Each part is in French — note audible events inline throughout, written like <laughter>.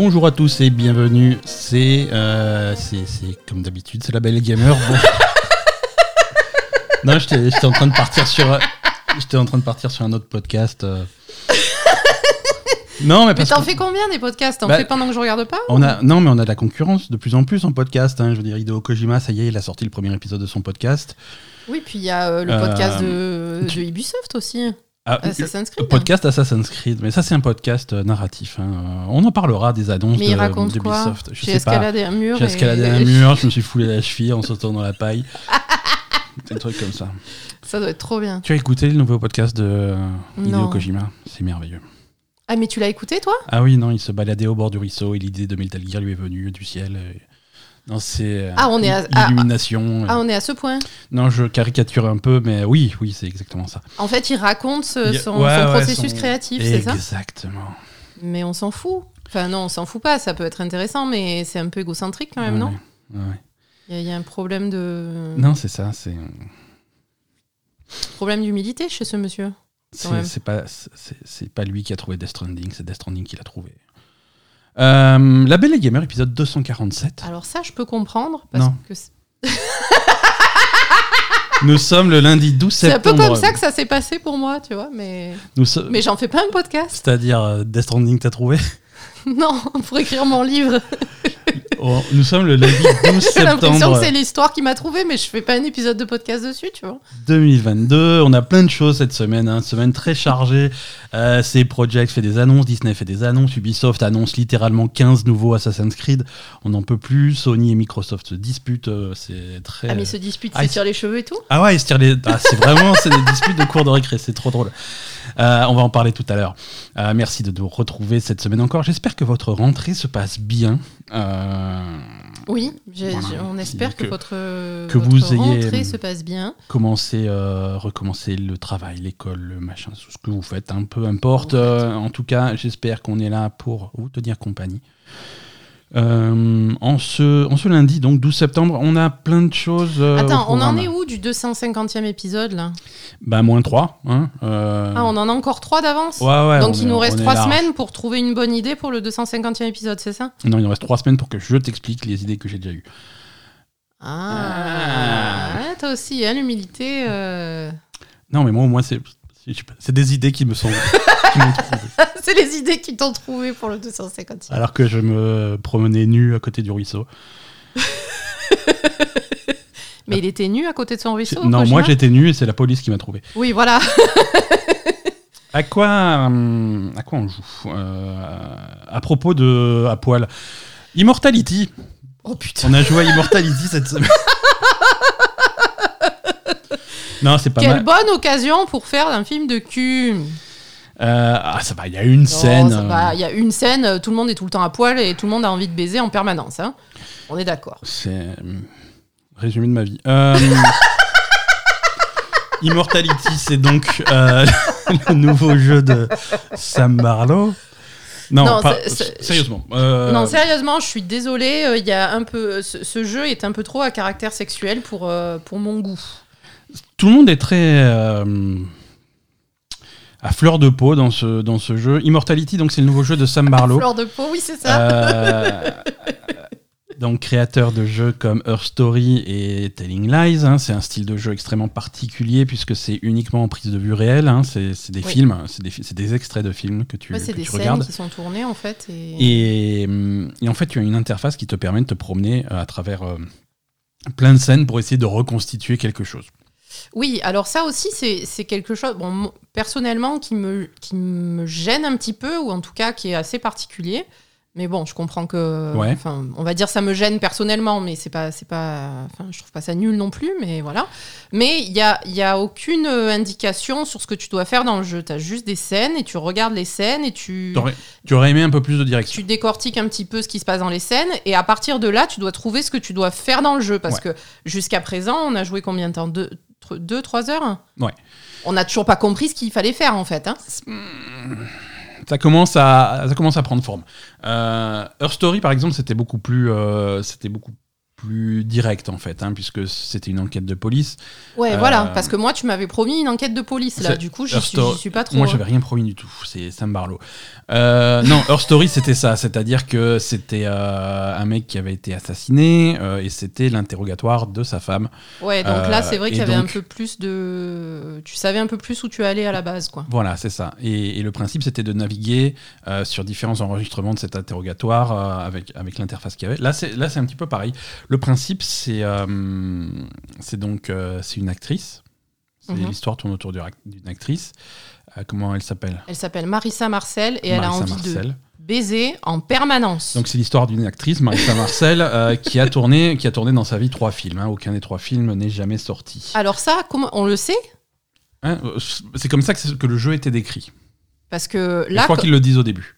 Bonjour à tous et bienvenue. C'est, euh, c'est, comme d'habitude, c'est la belle gamer. Bon. <laughs> non, j'étais, en train de partir sur, j'étais en train de partir sur un autre podcast. euh. Non, mais Mais parce t'en que fais combien des podcasts? T'en Bah, fais pendant que je regarde pas on a, non, mais on a de la concurrence de plus en plus en podcast. hein. Je veux dire, Hideo Kojima, ça y est, il a sorti le premier épisode de son podcast. Oui, puis il y a euh, le Euh, podcast de, tu- de Ubisoft aussi. Ah, Assassin's Creed. podcast Assassin's Creed, mais ça c'est un podcast euh, narratif. hein. On en parlera des annonces Mais de, raconte quoi d'Ubisoft. Je J'ai escaladé un mur. J'ai et- escaladé un <laughs> mur, je me suis foulé la cheville en sautant dans la paille. <laughs> Des trucs comme ça. Ça doit être trop bien. Tu as écouté le nouveau podcast de euh, Hideo. Kojima? C'est merveilleux. Ah, mais tu l'as écouté toi? Ah oui, non, il se baladait au bord du ruisseau et l'idée de Metal Gear lui est venue du ciel. et- Non, c'est euh, Ah, on est à- ah, l'illumination. Ah, on est à ce point. Non, je caricature un peu, mais oui, oui, c'est exactement ça. En fait, il raconte ce- son, ouais, son ouais, processus son- créatif, c'est ça Exactement. Mais on s'en fout. Enfin, non, on s'en fout pas. Ça peut être intéressant, mais c'est un peu égocentrique quand même, Ouais, non. Il y, a- il y a un problème de Non, c'est ça, c'est. problème d'humilité chez ce monsieur. C'est pas, pas lui qui a trouvé Death Stranding, c'est Death Stranding qui l'a trouvé. Euh, la Belle et Gamer, épisode 247. Alors ça, je peux comprendre parce Non. que c'est <laughs> Nous sommes le lundi 12 c'est un peu comme ça que ça s'est passé pour moi, tu vois. Mais Nous so- mais j'en fais pas un podcast. C'est-à-dire, euh, Death Stranding, t'as trouvé? <laughs> Non, pour écrire mon livre. <laughs> Oh, Nous sommes le lundi <laughs> 12 J'ai l'impression septembre que c'est l'histoire qui m'a trouvé, mais je fais pas un épisode de podcast dessus, tu vois. 2022. On a plein de choses cette semaine, hein, semaine très chargée. Euh, c'est Project fait des annonces, Disney fait des annonces, Ubisoft annonce littéralement 15 nouveaux Assassin's Creed. On n'en peut plus. Sony et Microsoft se disputent. euh, c'est très. Ah, mais ils se disputent, Ah, ils- sur les cheveux et tout. Ah ouais, ils se tirent les. Ah, c'est vraiment c'est des disputes de cours de récré, c'est trop drôle. Euh, on va en parler tout à l'heure. Euh, merci de nous retrouver cette semaine encore. J'espère que votre rentrée se passe bien. Euh, Oui, Voilà. on espère que, Que- votre, que votre vous ayez- rentrée se passe bien. commencer, euh, recommencer le travail, l'école, le machin, tout ce que vous faites, un peu importe. En tout cas, j'espère qu'on est là pour vous tenir compagnie. Euh, en, ce, en ce lundi, donc 12 septembre, on a plein de choses. euh, Attends, on en est où du 250e épisode là? Bah, moins 3. Hein, euh, Ah, on en a encore trois d'avance? Ouais, ouais, Donc on il est- nous reste est trois large. semaines pour trouver une bonne idée pour le 250e épisode, c'est ça? Non, il nous reste 3 semaines pour que je t'explique les idées que j'ai déjà eues. Ah, ouais, toi aussi, hein, l'humilité. euh, Non, mais moi, au moins, c'est c'est des idées qui me sont. <laughs> c'est les idées qui t'ont trouvé pour le 250e. Alors que je me promenais nu à côté du ruisseau. <laughs> Mais il était nu à côté de son ruisseau non, moi j'étais nu et c'est la police qui m'a trouvé. Oui, voilà. <laughs> À quoi, hum, à quoi on joue Euh, À propos de à poil, Immortality. Oh putain. On a joué à Immortality cette semaine. Non, c'est pas Quelle mal. bonne occasion pour faire un film de cul. Euh, ah, ça va. Il y a une scène. euh, Il y a une scène, euh, tout le monde est tout le temps à poil et tout le monde a envie de baiser en permanence. hein. On est d'accord. C'est résumé de ma vie. Euh, <laughs> Immortality, c'est donc <laughs> le nouveau jeu de Sam Barlow. Non, Non, pas, sérieusement. euh, Non, sérieusement, je suis désolée. Il y a un peu, ce, ce jeu est un peu trop à caractère sexuel pour, pour mon goût. Tout le monde est très euh, à fleur de peau dans ce, dans ce jeu. Immortality, donc c'est le nouveau jeu de Sam Barlow. Fleur de peau, oui, c'est ça. Euh, donc créateur de jeux comme Her Story et Telling Lies. hein. c'est un style de jeu extrêmement particulier puisque c'est uniquement en prise de vue réelle. hein. c'est c'est des Oui. films, c'est des, c'est des extraits de films que tu, Ouais, c'est que des tu scènes regardes. qui sont tournées en fait. Et... Et, hum, et en fait, tu as une interface qui te permet de te promener euh, à travers euh, plein de scènes pour essayer de reconstituer quelque chose. Oui, alors ça aussi, c'est quelque chose, bon, personnellement, qui me, qui me gêne un petit peu, ou en tout cas qui est assez particulier. Mais bon, je comprends que. Ouais. Enfin, on va dire ça me gêne personnellement, mais c'est pas, c'est pas. Enfin, je trouve pas ça nul non plus, mais voilà. Mais il y a, y a aucune euh, indication sur ce que tu dois faire dans le jeu. Tu as juste des scènes et tu regardes les scènes et tu, Tu aurais aimé un peu plus de direction. tu décortiques un petit peu ce qui se passe dans les scènes et à partir de là, tu dois trouver ce que tu dois faire dans le jeu parce que jusqu'à présent, on a joué combien de temps? Deux, tr- deux, trois heures Ouais. On n'a toujours pas compris ce qu'il fallait faire en fait. hein. ça commence à ça commence à prendre forme. Euh, Her Story par exemple, c'était beaucoup plus euh, c'était beaucoup plus direct en fait, hein, puisque c'était une enquête de police. Ouais, Euh, voilà, parce que moi, tu m'avais promis une enquête de police, là. Du coup, j'y Her suis, pas trop. Moi, hein. j'avais rien promis du tout. C'est Sam Barlow. Euh, non, Her Story, c'était ça. C'est-à-dire que c'était euh, un mec qui avait été assassiné euh, et c'était l'interrogatoire de sa femme. Ouais, donc là, Euh, c'est vrai qu'il y avait un peu plus de. Tu savais un peu plus où tu allais à la base, quoi. Voilà, c'est ça. Et, et le principe, c'était de naviguer euh, sur différents enregistrements de cet interrogatoire euh, avec, avec l'interface qu'il y avait. Là, c'est un petit peu pareil. Le principe, c'est euh, c'est donc euh, c'est une actrice. Mhm. L'histoire tourne autour du- d'une actrice. Euh, comment elle s'appelle? Elle s'appelle Marissa Marcel et elle a envie de Marcel. baiser en permanence. Donc c'est l'histoire d'une actrice, Marissa Marcel, euh, qui a tourné, qui a tourné dans sa vie trois films. hein. Aucun des trois films n'est jamais sorti. Alors, ça, comment... on le sait? Hein, c'est comme ça que, que le jeu était décrit. Parce que Et là. je crois qu'ils le disent au début.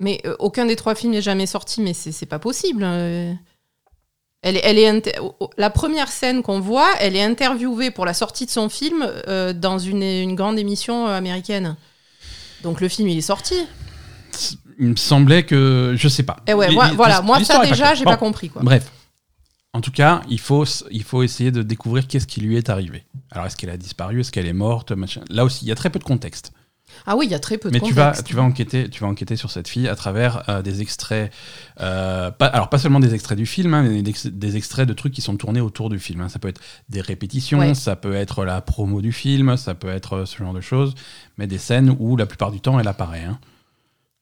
Mais euh, aucun des trois films n'est jamais sorti, mais c'est c'est pas possible. euh. Elle est, elle est inter- la première scène qu'on voit, elle est interviewée pour la sortie de son film euh, dans une, une grande émission euh, américaine. Donc le film, il est sorti. Il me semblait que je sais pas. Et ouais, Les- moi, les- voilà, moi ça déjà, j'ai Bon, pas compris quoi. Bref. En tout cas, il faut, il faut essayer de découvrir qu'est-ce qui lui est arrivé. Alors, est-ce qu'elle a disparu? Est-ce qu'elle est morte? Machin. Là aussi, il y a très peu de contexte. Ah oui, il y a très peu de Mais tu vas, tu, vas enquêter, tu vas enquêter sur cette fille à travers euh, des extraits. euh, pas, alors, pas seulement des extraits du film, hein, mais des, des extraits de trucs qui sont tournés autour du film. hein. Ça peut être des répétitions, Ouais. ça peut être la promo du film, ça peut être euh, ce genre de choses. Mais des scènes où la plupart du temps elle apparaît. hein.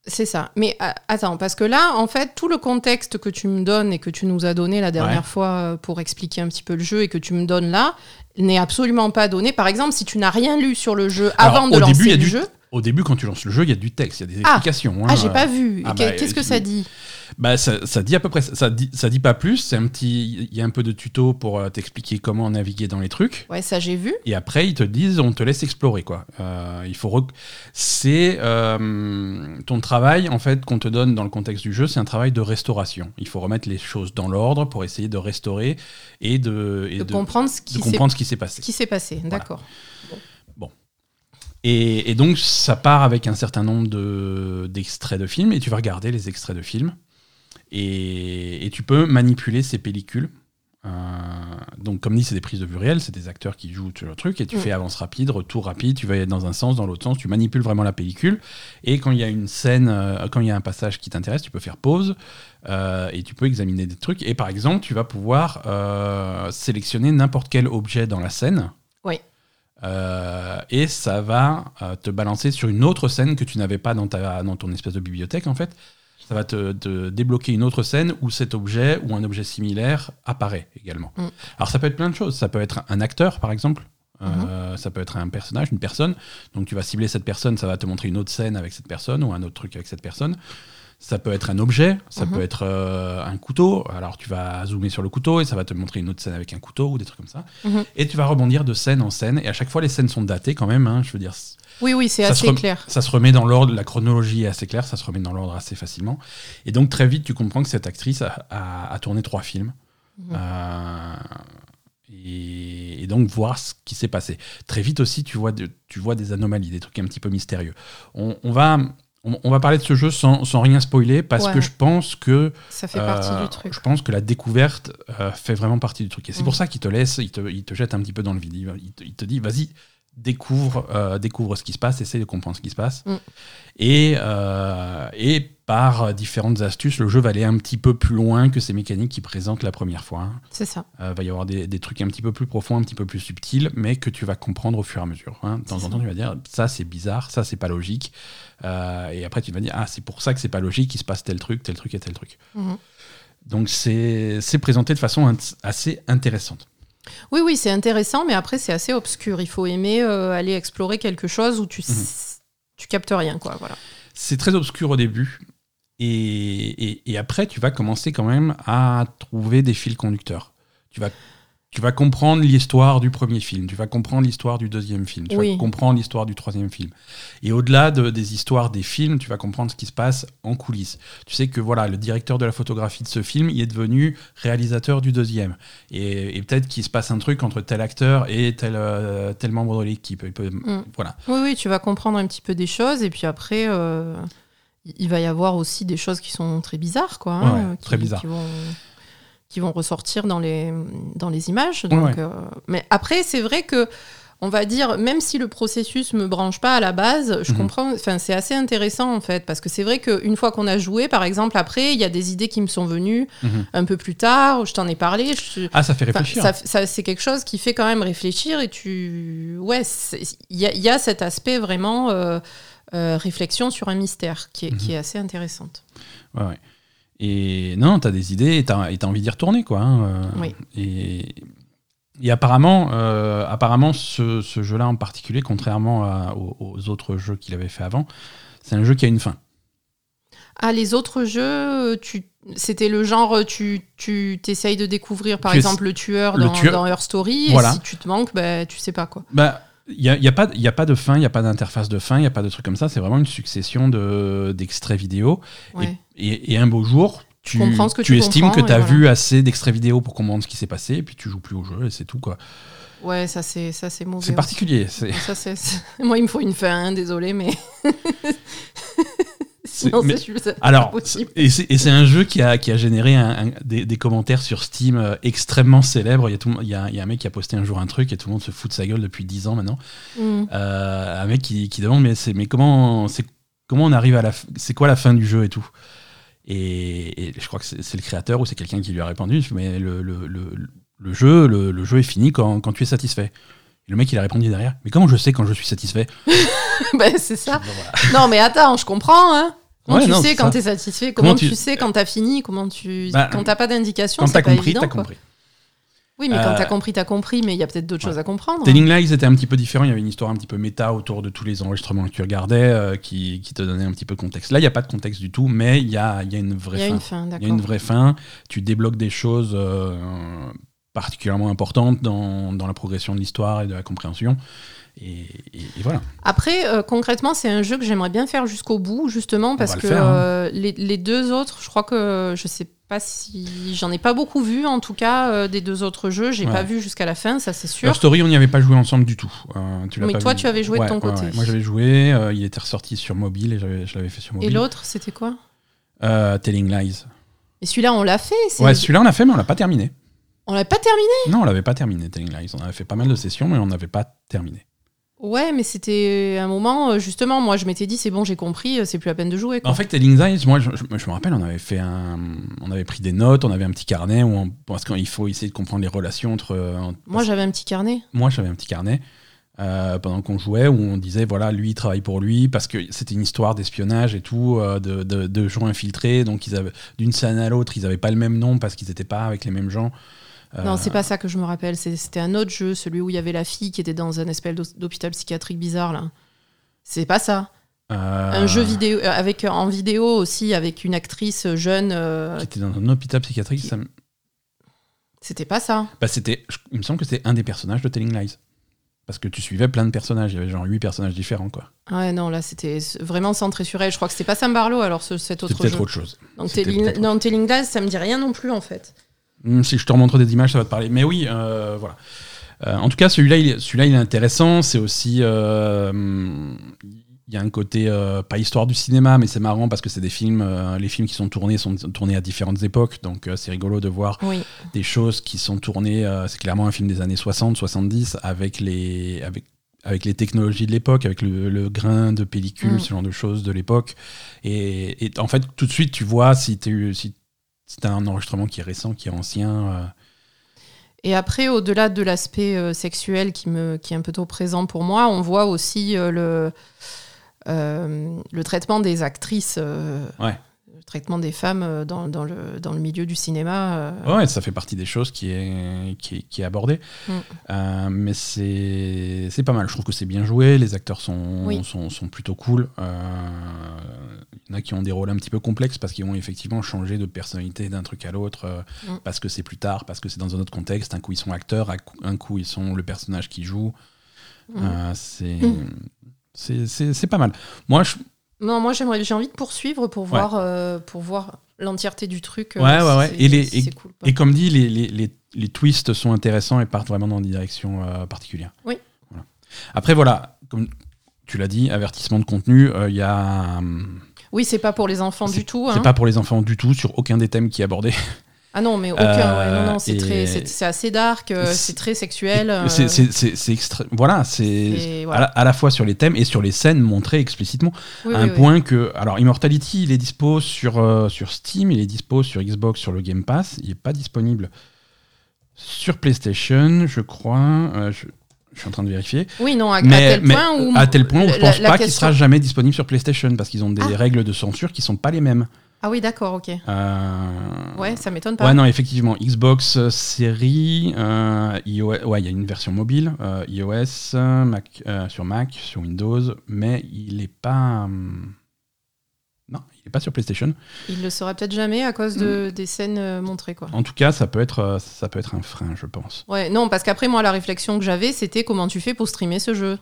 C'est ça. Mais euh, attends, parce que là, en fait, tout le contexte que tu me donnes et que tu nous as donné la dernière Ouais. fois pour expliquer un petit peu le jeu et que tu me donnes là, n'est absolument pas donné. Par exemple, si tu n'as rien lu sur le jeu Alors, avant de lancer début, le du- jeu. Au début, quand tu lances le jeu, il y a du texte, il y a des Ah. explications. hein. Ah, j'ai pas vu. ah bah, Qu'est-ce que ça dit Bah, ça, ça dit à peu près, ça dit, ça dit pas plus. C'est un petit, il y a un peu de tuto pour euh, t'expliquer comment naviguer dans les trucs. Ouais, ça j'ai vu. Et après, ils te disent, on te laisse explorer, quoi. Euh, il faut, rec- c'est euh, ton travail en fait qu'on te donne dans le contexte du jeu, c'est un travail de restauration. Il faut remettre les choses dans l'ordre pour essayer de restaurer et de, et De, de- comprendre ce de qui s'est comprendre ce qui s'est passé. ce qui s'est passé. D'accord. Et, et donc, ça part avec un certain nombre de- d'extraits de, films, et tu vas regarder les extraits de films, et, et tu peux manipuler ces pellicules. Euh, donc, comme dit, c'est des prises de vue réelles, c'est des acteurs qui jouent sur le truc, et tu Mm. fais avance rapide, retour rapide, tu vas aller dans un sens, dans l'autre sens, tu manipules vraiment la pellicule, et quand il y a une scène, euh, quand il y a un passage qui t'intéresse, tu peux faire pause, euh, et tu peux examiner des trucs, et par exemple, tu vas pouvoir sélectionner n'importe quel objet dans la scène. Euh, et ça va euh, te balancer sur une autre scène que tu n'avais pas dans, ta, dans ton espèce de bibliothèque en fait. Ça va te, te débloquer une autre scène où cet objet ou un objet similaire apparaît également. Mm. Alors ça peut être plein de choses. Ça peut être un acteur par exemple. Euh, ça peut être un personnage, une personne. Donc tu vas cibler cette personne, ça va te montrer une autre scène avec cette personne ou un autre truc avec cette personne. Ça peut être un objet, ça Mhm. peut être euh, un couteau. Alors tu vas zoomer sur le couteau et ça va te montrer une autre scène avec un couteau ou des trucs comme ça. Mhm. Et tu vas rebondir de scène en scène. Et à chaque fois, les scènes sont datées quand même. hein. je veux dire, Oui, oui, c'est assez clair. ça se remet dans l'ordre. La chronologie est assez claire, ça se remet dans l'ordre assez facilement. Et donc très vite, tu comprends que cette actrice a, a- a tourné trois films. Mhm. Euh, et, et donc voir ce qui s'est passé. Très vite aussi, tu vois, de- tu vois des anomalies, des trucs un petit peu mystérieux. On, on va, on, on va parler de ce jeu sans, sans rien spoiler parce Ouais. que je pense que Ça fait partie euh, du truc. Je pense que la découverte euh, fait vraiment partie du truc. Et c'est Mm. pour ça qu'il te laisse, il te, il te jette un petit peu dans le vide. Il, il te, il te dit, vas-y, découvre, euh, découvre ce qui se passe, essaie de comprendre ce qui se passe. Mm. Et, euh, et par différentes astuces, le jeu va aller un petit peu plus loin que ces mécaniques qu'il présente la première fois. C'est ça. Euh, va y avoir des, des trucs un petit peu plus profonds, un petit peu plus subtils, mais que tu vas comprendre au fur et à mesure. hein. De temps en temps, tu vas dire, ça c'est bizarre, ça c'est pas logique. Et après, tu vas dire, ah, c'est pour ça que c'est pas logique, il se passe tel truc, tel truc et tel truc. Mhm. Donc c'est présenté de façon assez intéressante. Oui, oui, c'est intéressant, mais après, c'est assez obscur. Il faut aimer euh, aller explorer quelque chose où tu, Mhm. tu captes rien, quoi. Voilà. C'est très obscur au début. Et, et- et après, tu vas commencer quand même à trouver des fils conducteurs. Tu vas, tu vas comprendre l'histoire du premier film, tu vas comprendre l'histoire du deuxième film, tu Oui. vas comprendre l'histoire du troisième film. Et au-delà de- des histoires des films, tu vas comprendre ce qui se passe en coulisses. Tu sais que voilà, le directeur de la photographie de ce film, il est devenu réalisateur du deuxième. Et, et peut-être qu'il se passe un truc entre tel acteur et tel, euh, tel membre de l'équipe. Mm. Voilà. Oui, oui, tu vas comprendre un petit peu des choses, et puis après, euh, il va y avoir aussi des choses qui sont très bizarres, quoi. hein, Ouais, qui, très bizarres. Vont, qui vont ressortir dans les, dans les images. Donc, Ouais. euh, mais après, c'est vrai que, on va dire, même si le processus me branche pas à la base, je Mhm. comprends, enfin, c'est assez intéressant en fait, parce que c'est vrai qu'une fois qu'on a joué, par exemple, après, il y a des idées qui me sont venues Mhm. un peu plus tard, je t'en ai parlé. je- Ah, ça fait réfléchir. ça, ça- c'est quelque chose qui fait quand même réfléchir et tu. Ouais, il y, a- il y a cet aspect vraiment euh, euh, réflexion sur un mystère qui est, Mhm. qui est assez intéressante. Ouais, ouais. Et non, t'as des idées et t'as et t'as envie d'y retourner, quoi. hein, euh, Oui. Et, et apparemment, euh, apparemment ce, ce jeu-là en particulier, contrairement à- aux, aux autres jeux qu'il avait fait avant, c'est un jeu qui a une fin. Ah, les autres jeux, tu. C'était le genre, tu tu t'essayes de découvrir par Tu exemple le tueur le dans, tueur- dans Her Story, Voilà. et si tu te manques, bah, tu sais pas quoi. Bah, il n'y a, y a, pas- y a pas de fin, il n'y a pas d'interface de fin, il n'y a pas de truc comme ça. C'est vraiment une succession de- d'extraits vidéo. Et- Ouais. Et, et un beau jour, tu, comprends ce que tu tu estimes que tu as voilà. vu assez d'extraits vidéo pour comprendre ce qui s'est passé, et puis tu joues plus au jeu, et c'est tout. quoi. Ouais, ça c'est ça c'est mauvais. C'est particulier. <laughs> Moi, il me faut une fin, hein, désolé, mais. <laughs> Mais- pas Alors, et c'est un jeu qui a, qui a généré un- un- des, des commentaires sur Steam euh, extrêmement célèbres. Il y, a tout il, y a, il y a un mec qui a posté un jour un truc et tout le monde se fout de sa gueule depuis 10 ans maintenant. Mm. Euh, un mec qui, qui demande mais, comment, comment on arrive à la. C'est quoi la fin du jeu et tout? Et, et je crois que c'est le créateur ou c'est quelqu'un qui lui a répondu mais le, le, le, le jeu, le, jeu est fini quand, quand tu es satisfait. Et le mec il a répondu derrière mais comment je sais quand je suis satisfait? <laughs> Ben, c'est ça. Voilà. Non, mais attends, je comprends. Hein. Comment Ouais, tu non, sais quand ça. t'es satisfait Comment, Comment tu... tu- sais quand t'as fini Comment tu Bah, quand t'as pas d'indication Quand t'as compris, t'as compris. Oui, mais quand Euh, t'as compris, t'as compris. Mais il y a peut-être d'autres ouais. choses à comprendre. Telling Lies était un petit peu différent, il y avait une histoire un petit peu méta autour de tous les enregistrements que tu regardais euh, qui, qui te donnait un petit peu de contexte. Là, il n'y a pas de contexte du tout, mais il y a, y a une vraie y a fin. Il y a une vraie fin, tu débloques des choses euh, particulièrement importantes dans, dans la progression de l'histoire et de la compréhension. Et, et- et voilà. Après, euh, concrètement, c'est un jeu que j'aimerais bien faire jusqu'au bout, justement, parce le que faire, hein. euh, les, les deux autres, je crois que je sais pas si j'en ai pas beaucoup vu, en tout cas, euh, des deux autres jeux, j'ai Ouais. pas vu jusqu'à la fin, ça c'est sûr. Leur Story, on n'y avait pas joué ensemble du tout. Tu l'as Mais pas toi, vu. tu avais joué de ton ouais, côté. Moi, j'avais joué, il était ressorti sur mobile et je l'avais fait sur Et mobile. l'autre, c'était quoi? Telling Lies. Et celui-là, on l'a fait. Ouais, celui-là, on l'a fait, mais on l'a pas terminé. On l'a pas terminé? Non, on l'avait pas terminé, Telling Lies. On avait fait pas mal de sessions, mais on n'avait pas terminé. Ouais, mais c'était un moment, euh, justement, moi je m'étais dit, c'est bon, j'ai compris, euh, c'est plus la peine de jouer. quoi. En fait, Telling Lies, moi, je, je- je me rappelle, on avait fait un, on avait pris des notes, on avait un petit carnet où on, parce qu'il faut essayer de comprendre les relations entre. entre- Moi j'avais un petit carnet. moi, j'avais un petit carnet euh, pendant qu'on jouait où on disait voilà, lui il travaille pour lui parce que c'était une histoire d'espionnage et tout, euh, de, de, de gens infiltrés, donc ils avaient d'une scène à l'autre, ils n'avaient pas le même nom parce qu'ils n'étaient pas avec les mêmes gens. Euh, Non, c'est pas ça que je me rappelle. C'était un autre jeu, celui où il y avait la fille qui était dans un espèce d'hô- d'hôpital psychiatrique bizarre là. C'est pas ça. euh, Un jeu vidéo euh, avec en vidéo aussi avec une actrice jeune. euh, qui était dans un hôpital psychiatrique. qui- ça C'était pas ça. bah, c'était, il me semble que c'était un des personnages de Telling Lies. Parce que tu suivais plein de personnages, il y avait genre huit personnages différents quoi. Ouais, non, là c'était vraiment centré sur elle. Je crois que c'était pas Sam Barlow alors ce- cet autre peut-être jeu. autre chose. Donc Telling, peut-être non, Telling Lies, ça me dit rien non plus en fait. Hum, Si je te remontre des images, ça va te parler. Mais oui, euh, voilà. Euh, en tout cas, celui-là, il, est- celui-là, il est intéressant. C'est aussi, euh, il y a un côté pas histoire du cinéma, mais c'est marrant parce que c'est des films. les films qui sont tournés sont tournés à différentes époques, donc c'est rigolo de voir Oui. des choses qui sont tournées. c'est clairement un film des années 60, 70 avec les avec avec les technologies de l'époque, avec le, le grain de pellicule, Mm. ce genre de choses de l'époque. Et, et en fait, tout de suite, tu vois si tu si, as un enregistrement qui est récent, qui est ancien. euh, Et après, au-delà de l'aspect euh, sexuel qui, me, qui est un peu trop présent pour moi, on voit aussi euh, le, euh, le traitement des actrices, Ouais. Traitement des femmes euh, dans, dans le, dans le milieu du cinéma. euh. Ouais, ça fait partie des choses qui est, qui qui est abordée. Mm. Euh, mais c'est pas mal. Je trouve que c'est bien joué. Les acteurs sont, Oui. sont, sont plutôt cool. Euh, Il y en a qui ont des rôles un petit peu complexes parce qu'ils vont effectivement changer de personnalité d'un truc à l'autre. Mm. Parce que c'est plus tard, parce que c'est dans un autre contexte. Un coup, ils sont acteurs, un coup, ils sont le personnage qui joue. Mm. Euh, c'est Mm. c'est pas mal. Moi, je, Non, moi j'aimerais, j'ai envie de poursuivre pour voir, euh, pour voir l'entièreté du truc. euh, Ouais, ouais, ouais. Et les- cool comme dit, les, les, les, les twists sont intéressants et partent vraiment dans des directions euh, particulières. Oui. Voilà. Après, voilà, comme tu l'as dit, avertissement de contenu, euh, il y a. hum, Oui, c'est pas pour les enfants du tout. C'est hein. pas pour les enfants du tout sur aucun des thèmes qui est abordé. <laughs> Ah non, mais aucun. Euh, ouais, non, non, c'est et- très, c'est c'est assez dark, euh, C'est- très sexuel. euh, C'est- extra- Voilà, c'est à, la- à la fois sur les thèmes et sur les scènes montrées explicitement. oui, à oui, un oui. point que. Alors, Immortality, il est dispo sur, euh, sur Steam, il est dispo sur Xbox, sur le Game Pass. Il n'est pas disponible sur PlayStation, je crois. Euh, je, je suis en train de vérifier. Oui, non, à, à Mais, tel mais point où. à tel point où je pense la pas qu'il question- sera jamais disponible sur PlayStation parce qu'ils ont des Ah. règles de censure qui sont pas les mêmes. Ah oui, d'accord, ok. Euh, Ouais, ça m'étonne pas. Ouais, non, effectivement. Xbox euh, série, euh, iOS, ouais, il y a une version mobile, euh, iOS, Mac, sur Mac, sur Windows, mais il est pas. hum, non, il est pas sur PlayStation. Il le saura peut-être jamais à cause Mm. de, des scènes montrées, quoi. En tout cas, ça peut être, ça peut être un frein, je pense. Ouais, non, parce qu'après, moi, la réflexion que j'avais, c'était comment tu fais pour streamer ce jeu?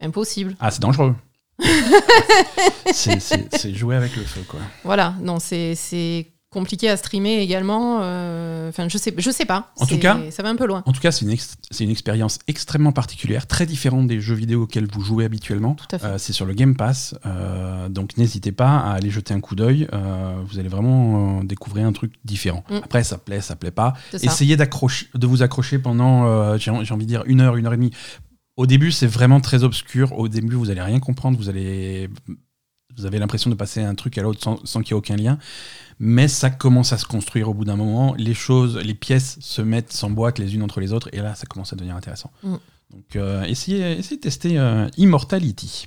Impossible. Ah, c'est dangereux. <laughs> c'est- jouer avec le feu, quoi. Voilà, non, c'est compliqué à streamer également. euh, Enfin, je sais, je sais pas. En tout cas- ça va un peu loin. En tout cas, c'est une, ex- c'est une expérience extrêmement particulière, très différente des jeux vidéo auxquels vous jouez habituellement. Euh, c'est sur le Game Pass, euh, donc n'hésitez pas à aller jeter un coup d'œil. vous allez vraiment découvrir un truc différent. Mm. Après, ça plaît, ça plaît pas. Essayez d'accrocher, de vous accrocher pendant, j'ai envie de dire, une heure, une heure et demie. Au début, c'est vraiment très obscur. Au début, vous allez rien comprendre. Vous allez, vous avez l'impression de passer un truc à l'autre sans, sans qu'il y ait aucun lien. Mais ça commence à se construire au bout d'un moment. Les choses, les pièces se mettent, s'emboîtent les unes entre les autres. Et là, ça commence à devenir intéressant. Mm. Donc, euh, essayez, essayez de tester euh, Immortality.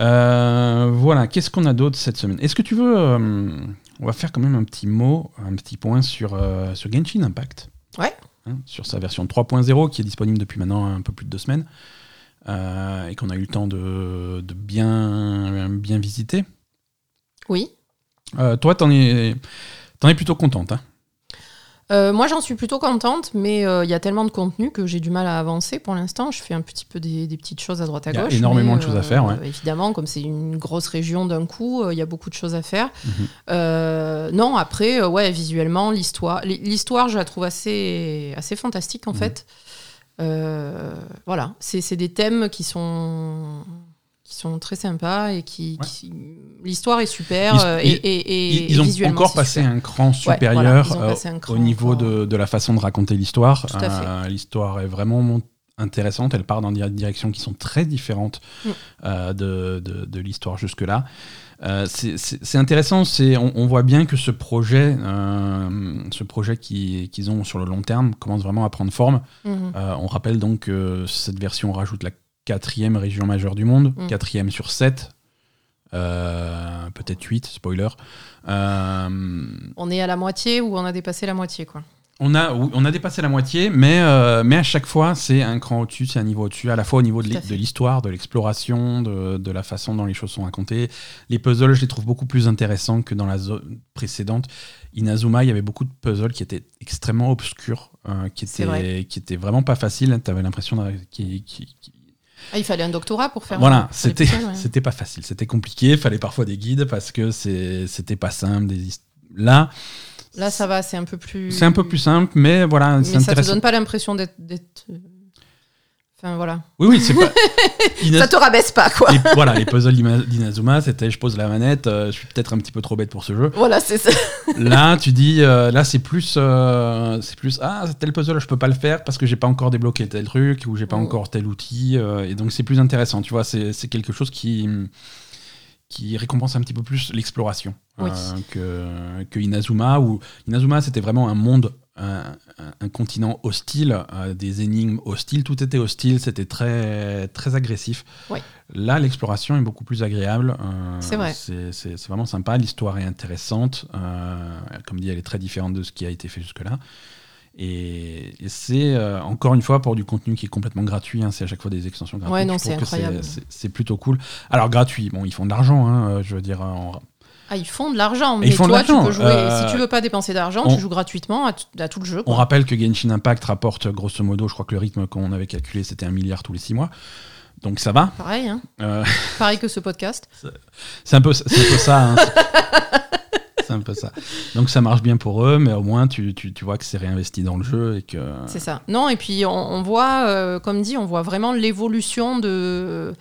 Euh, voilà, qu'est-ce qu'on a d'autre cette semaine? Est-ce que tu veux. on va faire quand même un petit mot, un petit point sur, sur Genshin Impact? Ouais. Hein, sur sa version 3.0 qui est disponible depuis maintenant un peu plus de deux semaines euh, et qu'on a eu le temps de, de bien, bien visiter. Oui. Euh, toi, t'en es, es plutôt contente. hein? Euh, moi, j'en suis plutôt contente, mais euh, il y a tellement de contenu que j'ai du mal à avancer pour l'instant. Je fais un petit peu des, des petites choses à droite à Il y a gauche. énormément mais, de choses à faire, ouais. Évidemment, comme c'est une grosse région d'un coup, euh, il y a beaucoup de choses à faire. Mhm. Euh, non, après, euh, ouais, visuellement, l'histoire, l'histoire, je la trouve assez, assez fantastique en Mhm. fait. Euh, voilà, c'est c'est des thèmes qui sont qui sont très sympas et qui, Ouais. qui- l'histoire est super Ils- euh, et, et- et- Ils, ont visuellement, encore passé super. un cran supérieur euh, passé un au cran niveau encore. de, de la façon de raconter l'histoire. Euh, l'histoire est vraiment intéressante. Elle part dans des directions qui sont très différentes Mm. euh, de, de- de l'histoire jusque-là. Euh, c'est- intéressant, on, on voit bien que ce projet, euh, ce projet qui- qu'ils ont sur le long terme, commence vraiment à prendre forme. Mhm. Euh, on rappelle donc que cette version rajoute la quatrième région majeure du monde, Mm. quatrième sur 7, peut-être 8, spoiler. Euh, On est à la moitié ou on a dépassé la moitié, quoi. on, a, on a dépassé la moitié, mais, euh, mais à chaque fois, c'est un cran au-dessus, c'est un niveau au-dessus, à la fois au niveau de l'histoire, de l'exploration, de, de la façon dont les choses sont racontées. Les puzzles, je les trouve beaucoup plus intéressants que dans la zone précédente. Inazuma, il y avait beaucoup de puzzles qui étaient extrêmement obscurs, euh, qui, étaient, vrai. qui étaient vraiment pas faciles. Tu avais l'impression d'un- qui, qui- qui- Ah, il fallait un doctorat pour faire. voilà, c'était ouais. <laughs> pas facile, c'était compliqué, il fallait parfois des guides parce que c'était pas simple. Des Là, Là, ça va, c'est un peu plus. c'est un peu plus simple, mais voilà, Mais ça te donne pas l'impression d'être. Enfin, voilà. Oui, oui, c'est pas. <laughs> Ina- Ça te rabaisse pas, quoi. les, voilà, les puzzles d'Inazuma, c'était je pose la manette, euh, je suis peut-être un petit peu trop bête pour ce jeu. Voilà, c'est ça. <laughs> Là, tu dis, euh, là, c'est plus, euh, c'est plus, ah, tel puzzle, je peux pas le faire parce que j'ai pas encore débloqué tel truc ou j'ai pas encore tel outil, et donc c'est plus intéressant, tu vois, c'est c'est quelque chose qui qui récompense un petit peu plus l'exploration Oui. euh, que, que Inazuma, où Inazuma, c'était vraiment un monde, un, continent hostile, euh, des énigmes hostiles, tout était hostile, c'était très, très agressif. Oui. Là, l'exploration est beaucoup plus agréable. euh, C'est vrai. C'est vraiment sympa, l'histoire est intéressante. euh, comme dit, elle est très différente de ce qui a été fait jusque-là. Et, et c'est encore une fois pour du contenu qui est complètement gratuit. hein, c'est à chaque fois des extensions gratuites. Ouais, non, c'est incroyable. c'est- plutôt cool. Alors gratuit, bon, ils font de l'argent. hein, je veux dire, Ah, ils font de l'argent, ils mais de toi, tu peux jouer. euh, Si tu veux pas dépenser d'argent, on- tu joues gratuitement à, à tout le jeu. On rappelle que Genshin Impact rapporte grosso modo, je crois que le rythme qu'on avait calculé, c'était un milliard tous les six mois. Donc ça va. Pareil, hein. Euh, <laughs> Pareil que ce podcast. c'est un peu, c'est un peu ça. hein. c'est un peu ça. Donc ça marche bien pour eux, mais au moins tu, tu, tu vois que c'est réinvesti dans le jeu et que. C'est ça. Non, et puis on, on voit, euh, comme dit, on voit vraiment l'évolution de,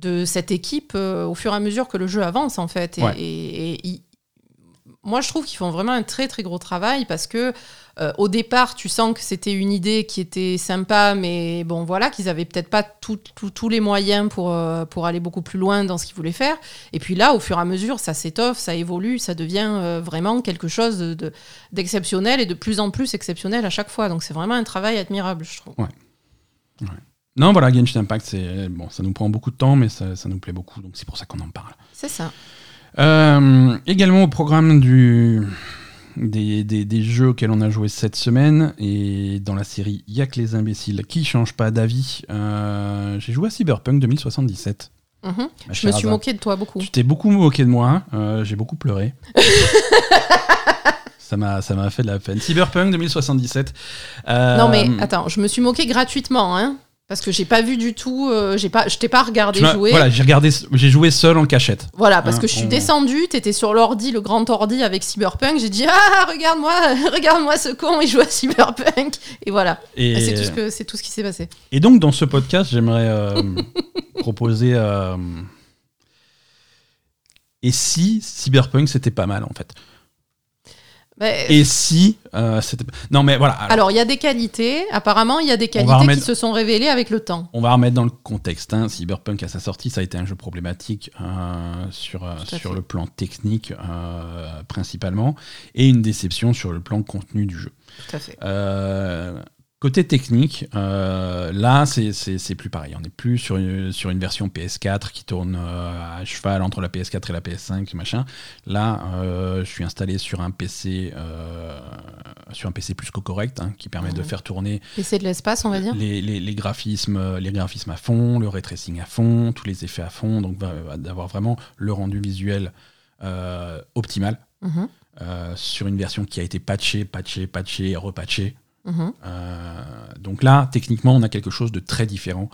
de cette équipe euh, au fur et à mesure que le jeu avance, en fait. Et, Ouais. et- et il- moi, je trouve qu'ils font vraiment un très très gros travail parce que euh, au départ, tu sens que c'était une idée qui était sympa, mais bon, voilà, qu'ils avaient peut-être pas tous les moyens pour, euh, pour aller beaucoup plus loin dans ce qu'ils voulaient faire. Et puis là, au fur et à mesure, ça s'étoffe, ça évolue, ça devient euh, vraiment quelque chose de- de- d'exceptionnel et de plus en plus exceptionnel à chaque fois. Donc c'est vraiment un travail admirable, je trouve. Non, voilà, Genshin Impact, c'est bon, ça nous prend beaucoup de temps, mais ça, ça nous plaît beaucoup, donc c'est pour ça qu'on en parle. C'est ça. Euh, également au programme du, des, des- des jeux auxquels on a joué cette semaine, et dans la série Y'a que les imbéciles qui changent pas d'avis, euh, j'ai joué à Cyberpunk 2077. Mhm. Je me suis Asa. moquée de toi beaucoup. Tu t'es beaucoup moqué de moi, euh, j'ai beaucoup pleuré. <laughs> ça m'a ça m'a fait de la peine. Cyberpunk 2077. euh, Non mais attends, je me suis moquée gratuitement, hein, parce que j'ai pas vu du tout, euh, j'ai pas, je t'ai pas regardé jouer. Voilà, j'ai regardé, j'ai joué seul en cachette. Voilà, parce Hein, que je suis on- descendue, t'étais sur l'ordi, le grand ordi avec Cyberpunk, j'ai dit ah regarde-moi, <laughs> regarde-moi ce con, il joue à Cyberpunk et voilà. Et, Et C'est tout ce que c'est tout ce qui s'est passé. et donc dans ce podcast, j'aimerais euh, <laughs> proposer. euh, et si Cyberpunk c'était pas mal en fait? Mais- Et si euh. Non mais voilà. alors, il y a des qualités, apparemment il y a des qualités remettre- qui se sont révélées avec le temps. On va remettre dans le contexte. hein. Cyberpunk à sa sortie, ça a été un jeu problématique euh, sur, euh, sur fait. le plan technique euh, principalement, et une déception sur le plan contenu du jeu. Tout à fait. Côté technique, euh, là, c'est- plus pareil. On n'est plus sur une, sur une version PS4 qui tourne euh, à cheval entre la PS4 et la PS5, machin. Là, euh, je suis installé sur un PC, sur un PC plus que correct, hein, qui permet de faire tourner Et c'est de l'espace, on va dire. les, les- les graphismes, les graphismes à fond, le ray tracing à fond, tous les effets à fond, donc d'avoir vraiment le rendu visuel optimal Mhm, euh, sur une version qui a été patchée, patchée, patchée, repatchée. Mhm. Euh, donc là, techniquement, on a quelque chose de très différent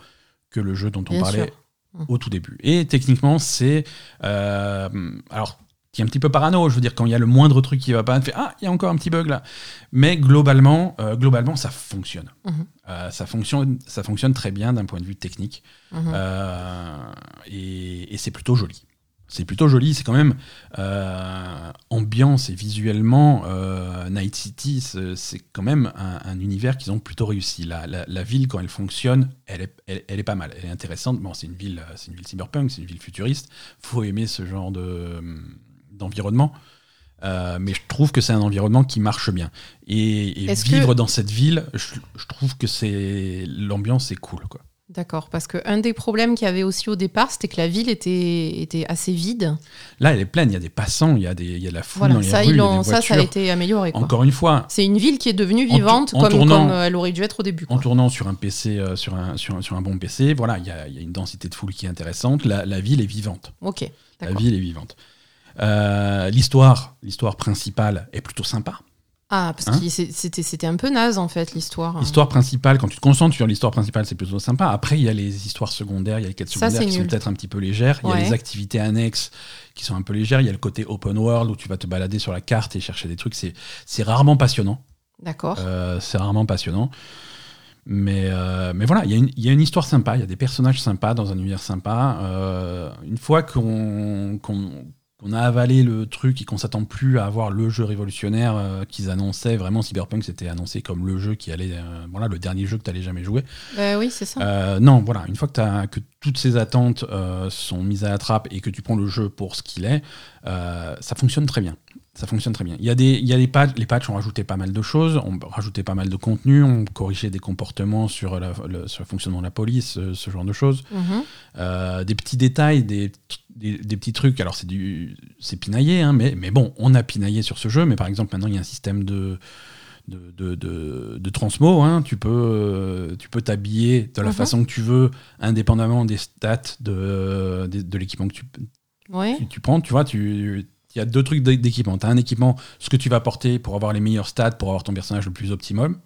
que le jeu dont on Bien parlait sûr. Mhm. au tout début. Et techniquement, c'est euh, alors qui est un petit peu parano. Je veux dire, quand il y a le moindre truc qui va pas, tu fais ah, il y a encore un petit bug là. Mais globalement, euh, globalement, ça fonctionne. Mhm. Euh, ça fonctionne, ça fonctionne très bien d'un point de vue technique. Euh, et, et c'est plutôt joli. C'est plutôt joli, c'est quand même euh, ambiance et visuellement, euh, Night City, c'est quand même un, un univers qu'ils ont plutôt réussi. La, la- la ville, quand elle fonctionne, elle est, elle, elle est pas mal, elle est intéressante. Bon, c'est une ville, euh, c'est une ville cyberpunk, c'est une ville futuriste. Faut aimer ce genre de d'environnement. Euh, mais je trouve que c'est un environnement qui marche bien. Et, vivre que- dans cette ville, je, je trouve que c'est l'ambiance est cool. Quoi. D'accord, parce que un des problèmes qu'il y avait aussi au départ, c'était que la ville était, était assez vide. Là, elle est pleine, il y a des passants, il y a, des, il y a de la foule Voilà, dans les ça, rues, ils il y a des ça, ça a été amélioré. quoi. Encore une fois, C'est une ville qui est devenue vivante en comme, tournant- comme, elle aurait dû être au début. en tournant sur un PC, euh, sur, un, sur, un, sur un bon PC, voilà, il y a, il y a une densité de foule qui est intéressante. La, la ville est vivante. Ok, La ville est vivante. Euh, l'histoire, l'histoire principale est plutôt sympa. Ah, parce Hein que c'était c'était un peu naze en fait l'histoire. L'histoire principale, quand tu te concentres sur l'histoire principale, c'est plutôt sympa. Après, il y a les histoires secondaires, il y a les quêtes secondaires qui sont peut-être un petit peu légères. Il y a les activités annexes qui sont un peu légères. Il y a le côté open world où tu vas te balader sur la carte et chercher des trucs. C'est, c'est rarement passionnant. D'accord. Euh, c'est rarement passionnant. Mais, euh, mais voilà, il y, a une- il y a une histoire sympa, il y a des personnages sympas dans un univers sympa. Euh, une fois qu'on qu'on- qu'on a avalé le truc et qu'on s'attend plus à avoir le jeu révolutionnaire euh, qu'ils annonçaient, vraiment Cyberpunk c'était annoncé comme le jeu qui allait, euh, voilà, le dernier jeu que tu allais jamais jouer. Bah oui, c'est ça. Euh, non, voilà, une fois que, t'as- que toutes ces attentes euh, sont mises à la trappe et que tu prends le jeu pour ce qu'il est, euh, ça fonctionne très bien. Ça fonctionne très bien. Il y a des, il y a les patchs, les patchs ont rajouté pas mal de choses, ont rajouté pas mal de contenu, ont corrigé des comportements sur, la- le, sur le fonctionnement de la police, euh, ce genre de choses. Mhm. Euh, des petits détails, des, des, des petits trucs. Alors c'est du, c'est pinaillé, hein, mais, mais bon, on a pinaillé sur ce jeu. Mais par exemple, maintenant il y a un système de de, de, de, de transmo. hein. Tu peux euh, tu peux t'habiller de la Mhm. façon que tu veux, indépendamment des stats de, de, de l'équipement que tu, tu, tu prends. Tu vois, tu il y a deux trucs d'é- d'équipement. Tu as un équipement, ce que tu vas porter pour avoir les meilleurs stats, pour avoir ton personnage le plus optimum.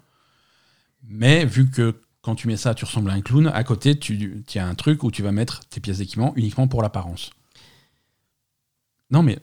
Mais vu que quand tu mets ça, tu ressembles à un clown, à côté, tu, as un truc où tu vas mettre tes pièces d'équipement uniquement pour l'apparence. Non, mais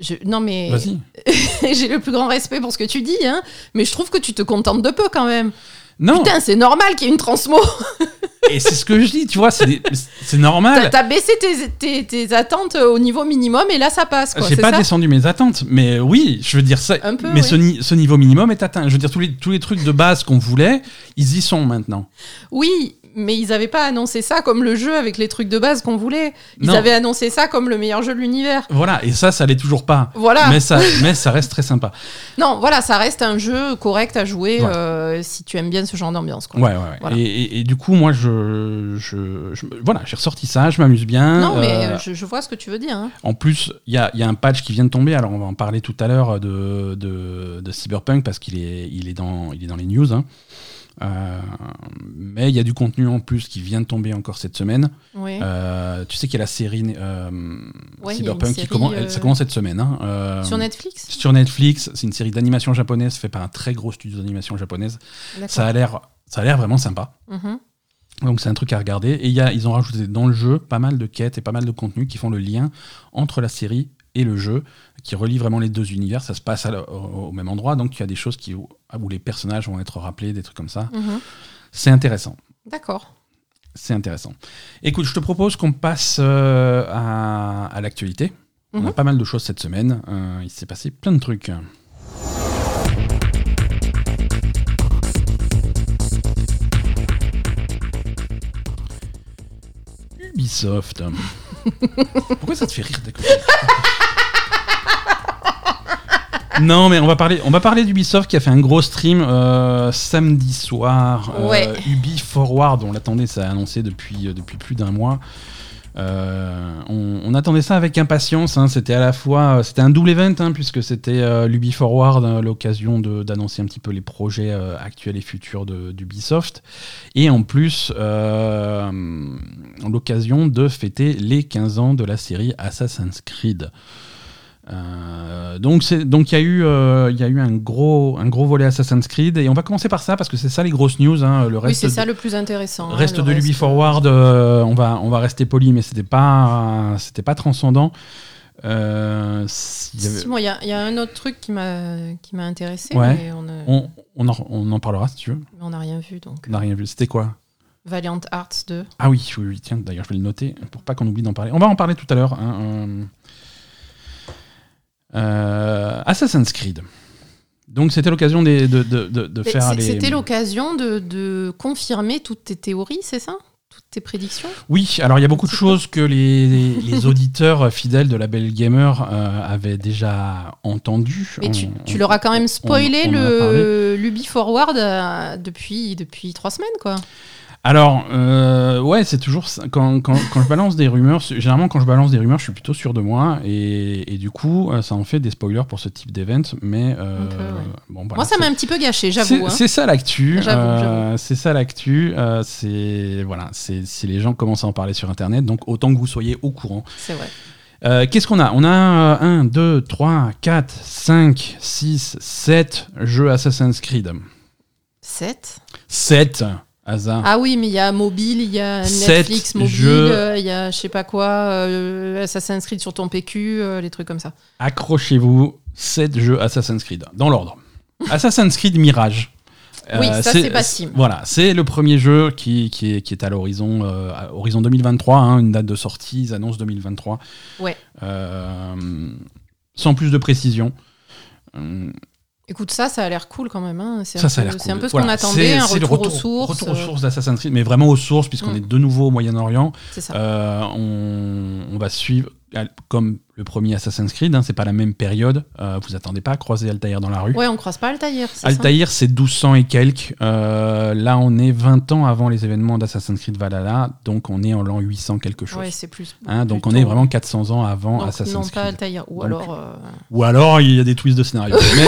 Je- Non mais vas-y. <laughs> j'ai le plus grand respect pour ce que tu dis, hein. Mais je trouve que tu te contentes de peu quand même. Non, Putain, c'est normal qu'il y ait une transmo. <laughs> et c'est ce que je dis, tu vois, c'est c'est normal. T'as t'as baissé tes, tes- tes attentes au niveau minimum et là ça passe. quoi, J'ai c'est pas ça descendu mes attentes, mais oui, je veux dire ça. Un peu, mais oui. ce, ni- ce niveau minimum est atteint. Je veux dire tous les tous les trucs de base qu'on voulait, ils y sont maintenant. Oui, mais ils avaient pas annoncé ça comme le jeu avec les trucs de base qu'on voulait. Ils Non. avaient annoncé ça comme le meilleur jeu de l'univers. Voilà, et ça, ça l'est toujours pas. Voilà. Mais ça, mais ça reste très sympa. <laughs> Non, voilà, ça reste un jeu correct à jouer euh, si tu aimes bien ce genre d'ambiance. Ouais, ouais, ouais. Voilà. Et, et- et du coup, moi, je, je, je- voilà, j'ai ressorti ça, je m'amuse bien. Non, mais Euh, euh, je, je vois ce que tu veux dire. hein. En plus, il y a, y a un patch qui vient de tomber. Alors, on va en parler tout à l'heure de, de, de Cyberpunk parce qu'il est, il est, dans, il est dans les news. hein. Euh, mais il y a du contenu en plus qui vient de tomber encore cette semaine. Euh, tu sais qu'il y a la série euh, Ouais, Cyberpunk qui commence, ça commence cette semaine. hein. Sur Netflix? sur Netflix, c'est une série d'animation japonaise faite par un très gros studio d'animation japonaise. Ça a l'air, ça a l'air vraiment sympa. Mhm. Donc c'est un truc à regarder. Et il y a, ils ont rajouté dans le jeu pas mal de quêtes et pas mal de contenus qui font le lien entre la série et le jeu, qui relie vraiment les deux univers. Ça se passe la- au, au même endroit, donc il y a des choses qui, où les personnages vont être rappelés, des trucs comme ça. Mhm. C'est intéressant. D'accord. C'est intéressant. Écoute, je te propose qu'on passe euh, à, à l'actualité. On a Mhm. pas mal de choses cette semaine. Euh, il s'est passé plein de trucs. Ubisoft. <laughs> Pourquoi ça te fait rire d'écouter Non, mais on va parler, on va parler d'Ubisoft qui a fait un gros stream euh, samedi soir. Euh, Ouais. Ubi Forward, on l'attendait, ça a annoncé depuis, euh, depuis plus d'un mois. Euh, on, on attendait ça avec impatience. hein. C'était à la fois, c'était un double event hein, puisque c'était euh, l'Ubi Forward, euh, l'occasion d'annoncer un petit peu les projets euh, actuels et futurs d'Ubisoft, et en plus l'occasion de fêter les 15 ans de la série Assassin's Creed. Euh, donc c'est donc il y a eu euh, il y a eu un gros un gros volet Assassin's Creed et on va commencer par ça parce que c'est ça les grosses news hein. le Oui, reste c'est de- ça le plus intéressant. hein, reste le de l'Ubi Forward, euh, on, va, on va rester poli, mais c'était pas, c'était pas transcendant. Euh, s'il y avait- Si, moi, il y, a- il y a un autre truc qui m'a qui m'a intéressé, Ouais. mais on a- on, on, en, on en parlera si tu veux. mais on n'a rien vu. Donc, On n'a rien vu. C'était quoi? Valiant Arts 2. Ah oui, oui, oui, tiens, d'ailleurs, je vais le noter pour pas qu'on oublie d'en parler. On va en parler tout à l'heure. hein, euh, euh, Assassin's Creed. Donc c'était l'occasion de, de, de, faire les. C'était l'occasion de, de confirmer toutes tes théories, c'est ça? Toutes tes prédictions? Oui, alors il y a beaucoup de choses que les, les auditeurs fidèles de la Belle Gamer euh, avaient déjà entendues. Mais tu, On- tu on- leur as quand même spoilé on le l'Ubi Forward euh, depuis, depuis trois semaines, quoi. Alors, euh, ouais, c'est toujours ça. quand, quand, quand je balance des rumeurs. c'est- Généralement, quand je balance des rumeurs, je suis plutôt sûr de moi, et, et du coup, euh, ça en fait des spoilers pour ce type d'event. Mais euh, ouais. bon, voilà, Moi, ça c'est- m'a un petit peu gâché, c'est- j'avoue. hein. C'est ça l'actu. J'avoue, euh, c'est ça l'actu. euh, c'est voilà, c'est si les gens commencent à en parler sur Internet, donc autant que vous soyez au courant. C'est vrai. Euh, Qu'est-ce qu'on a? On a euh, 1, 2, 3, 4, 5, 6, 7 jeux Assassin's Creed. 7 7 hasard. Ah oui, mais il y a mobile, il y a Sept Netflix mobile, jeux. euh, il y a je sais pas quoi, euh, Assassin's Creed sur ton PQ, euh, les trucs comme ça. Accrochez-vous, 7 jeux Assassin's Creed, dans l'ordre. Assassin's Creed Mirage. Oui, ça, c'est pas Steam. Voilà, c'est le premier jeu qui, qui, est, qui est à l'horizon euh, horizon 2023, hein, une date de sortie, ils annoncent 2023. Ouais. Euh, sans plus de précision. Écoute, ça, ça a l'air cool quand même. hein. C'est ça, un, ça a peu- l'air c'est un cool. peu ce Voilà, qu'on attendait, c'est- un le retour, aux sources. Retour aux euh, sources d'Assassin's Creed, mais vraiment aux sources, puisqu'on Mm. est de nouveau au Moyen-Orient. C'est ça. Euh, on, on va suivre, comme le premier Assassin's Creed, hein, c'est pas la même période. euh, vous attendez pas à croiser Altaïr dans la rue. Ouais, on croise pas Altaïr, Altaïr, c'est 1200 et quelques. Euh, là, on est 20 ans avant les événements d'Assassin's Creed Valhalla, donc on est en l'an 800 quelque chose. Ouais, c'est plus. Hein, donc on est vraiment 400 ans avant Donc, Assassin's non, Creed. pas Altaïr. Ou Donc- alors. euh, Ou alors il y a des twists de scénario. <laughs> Mais,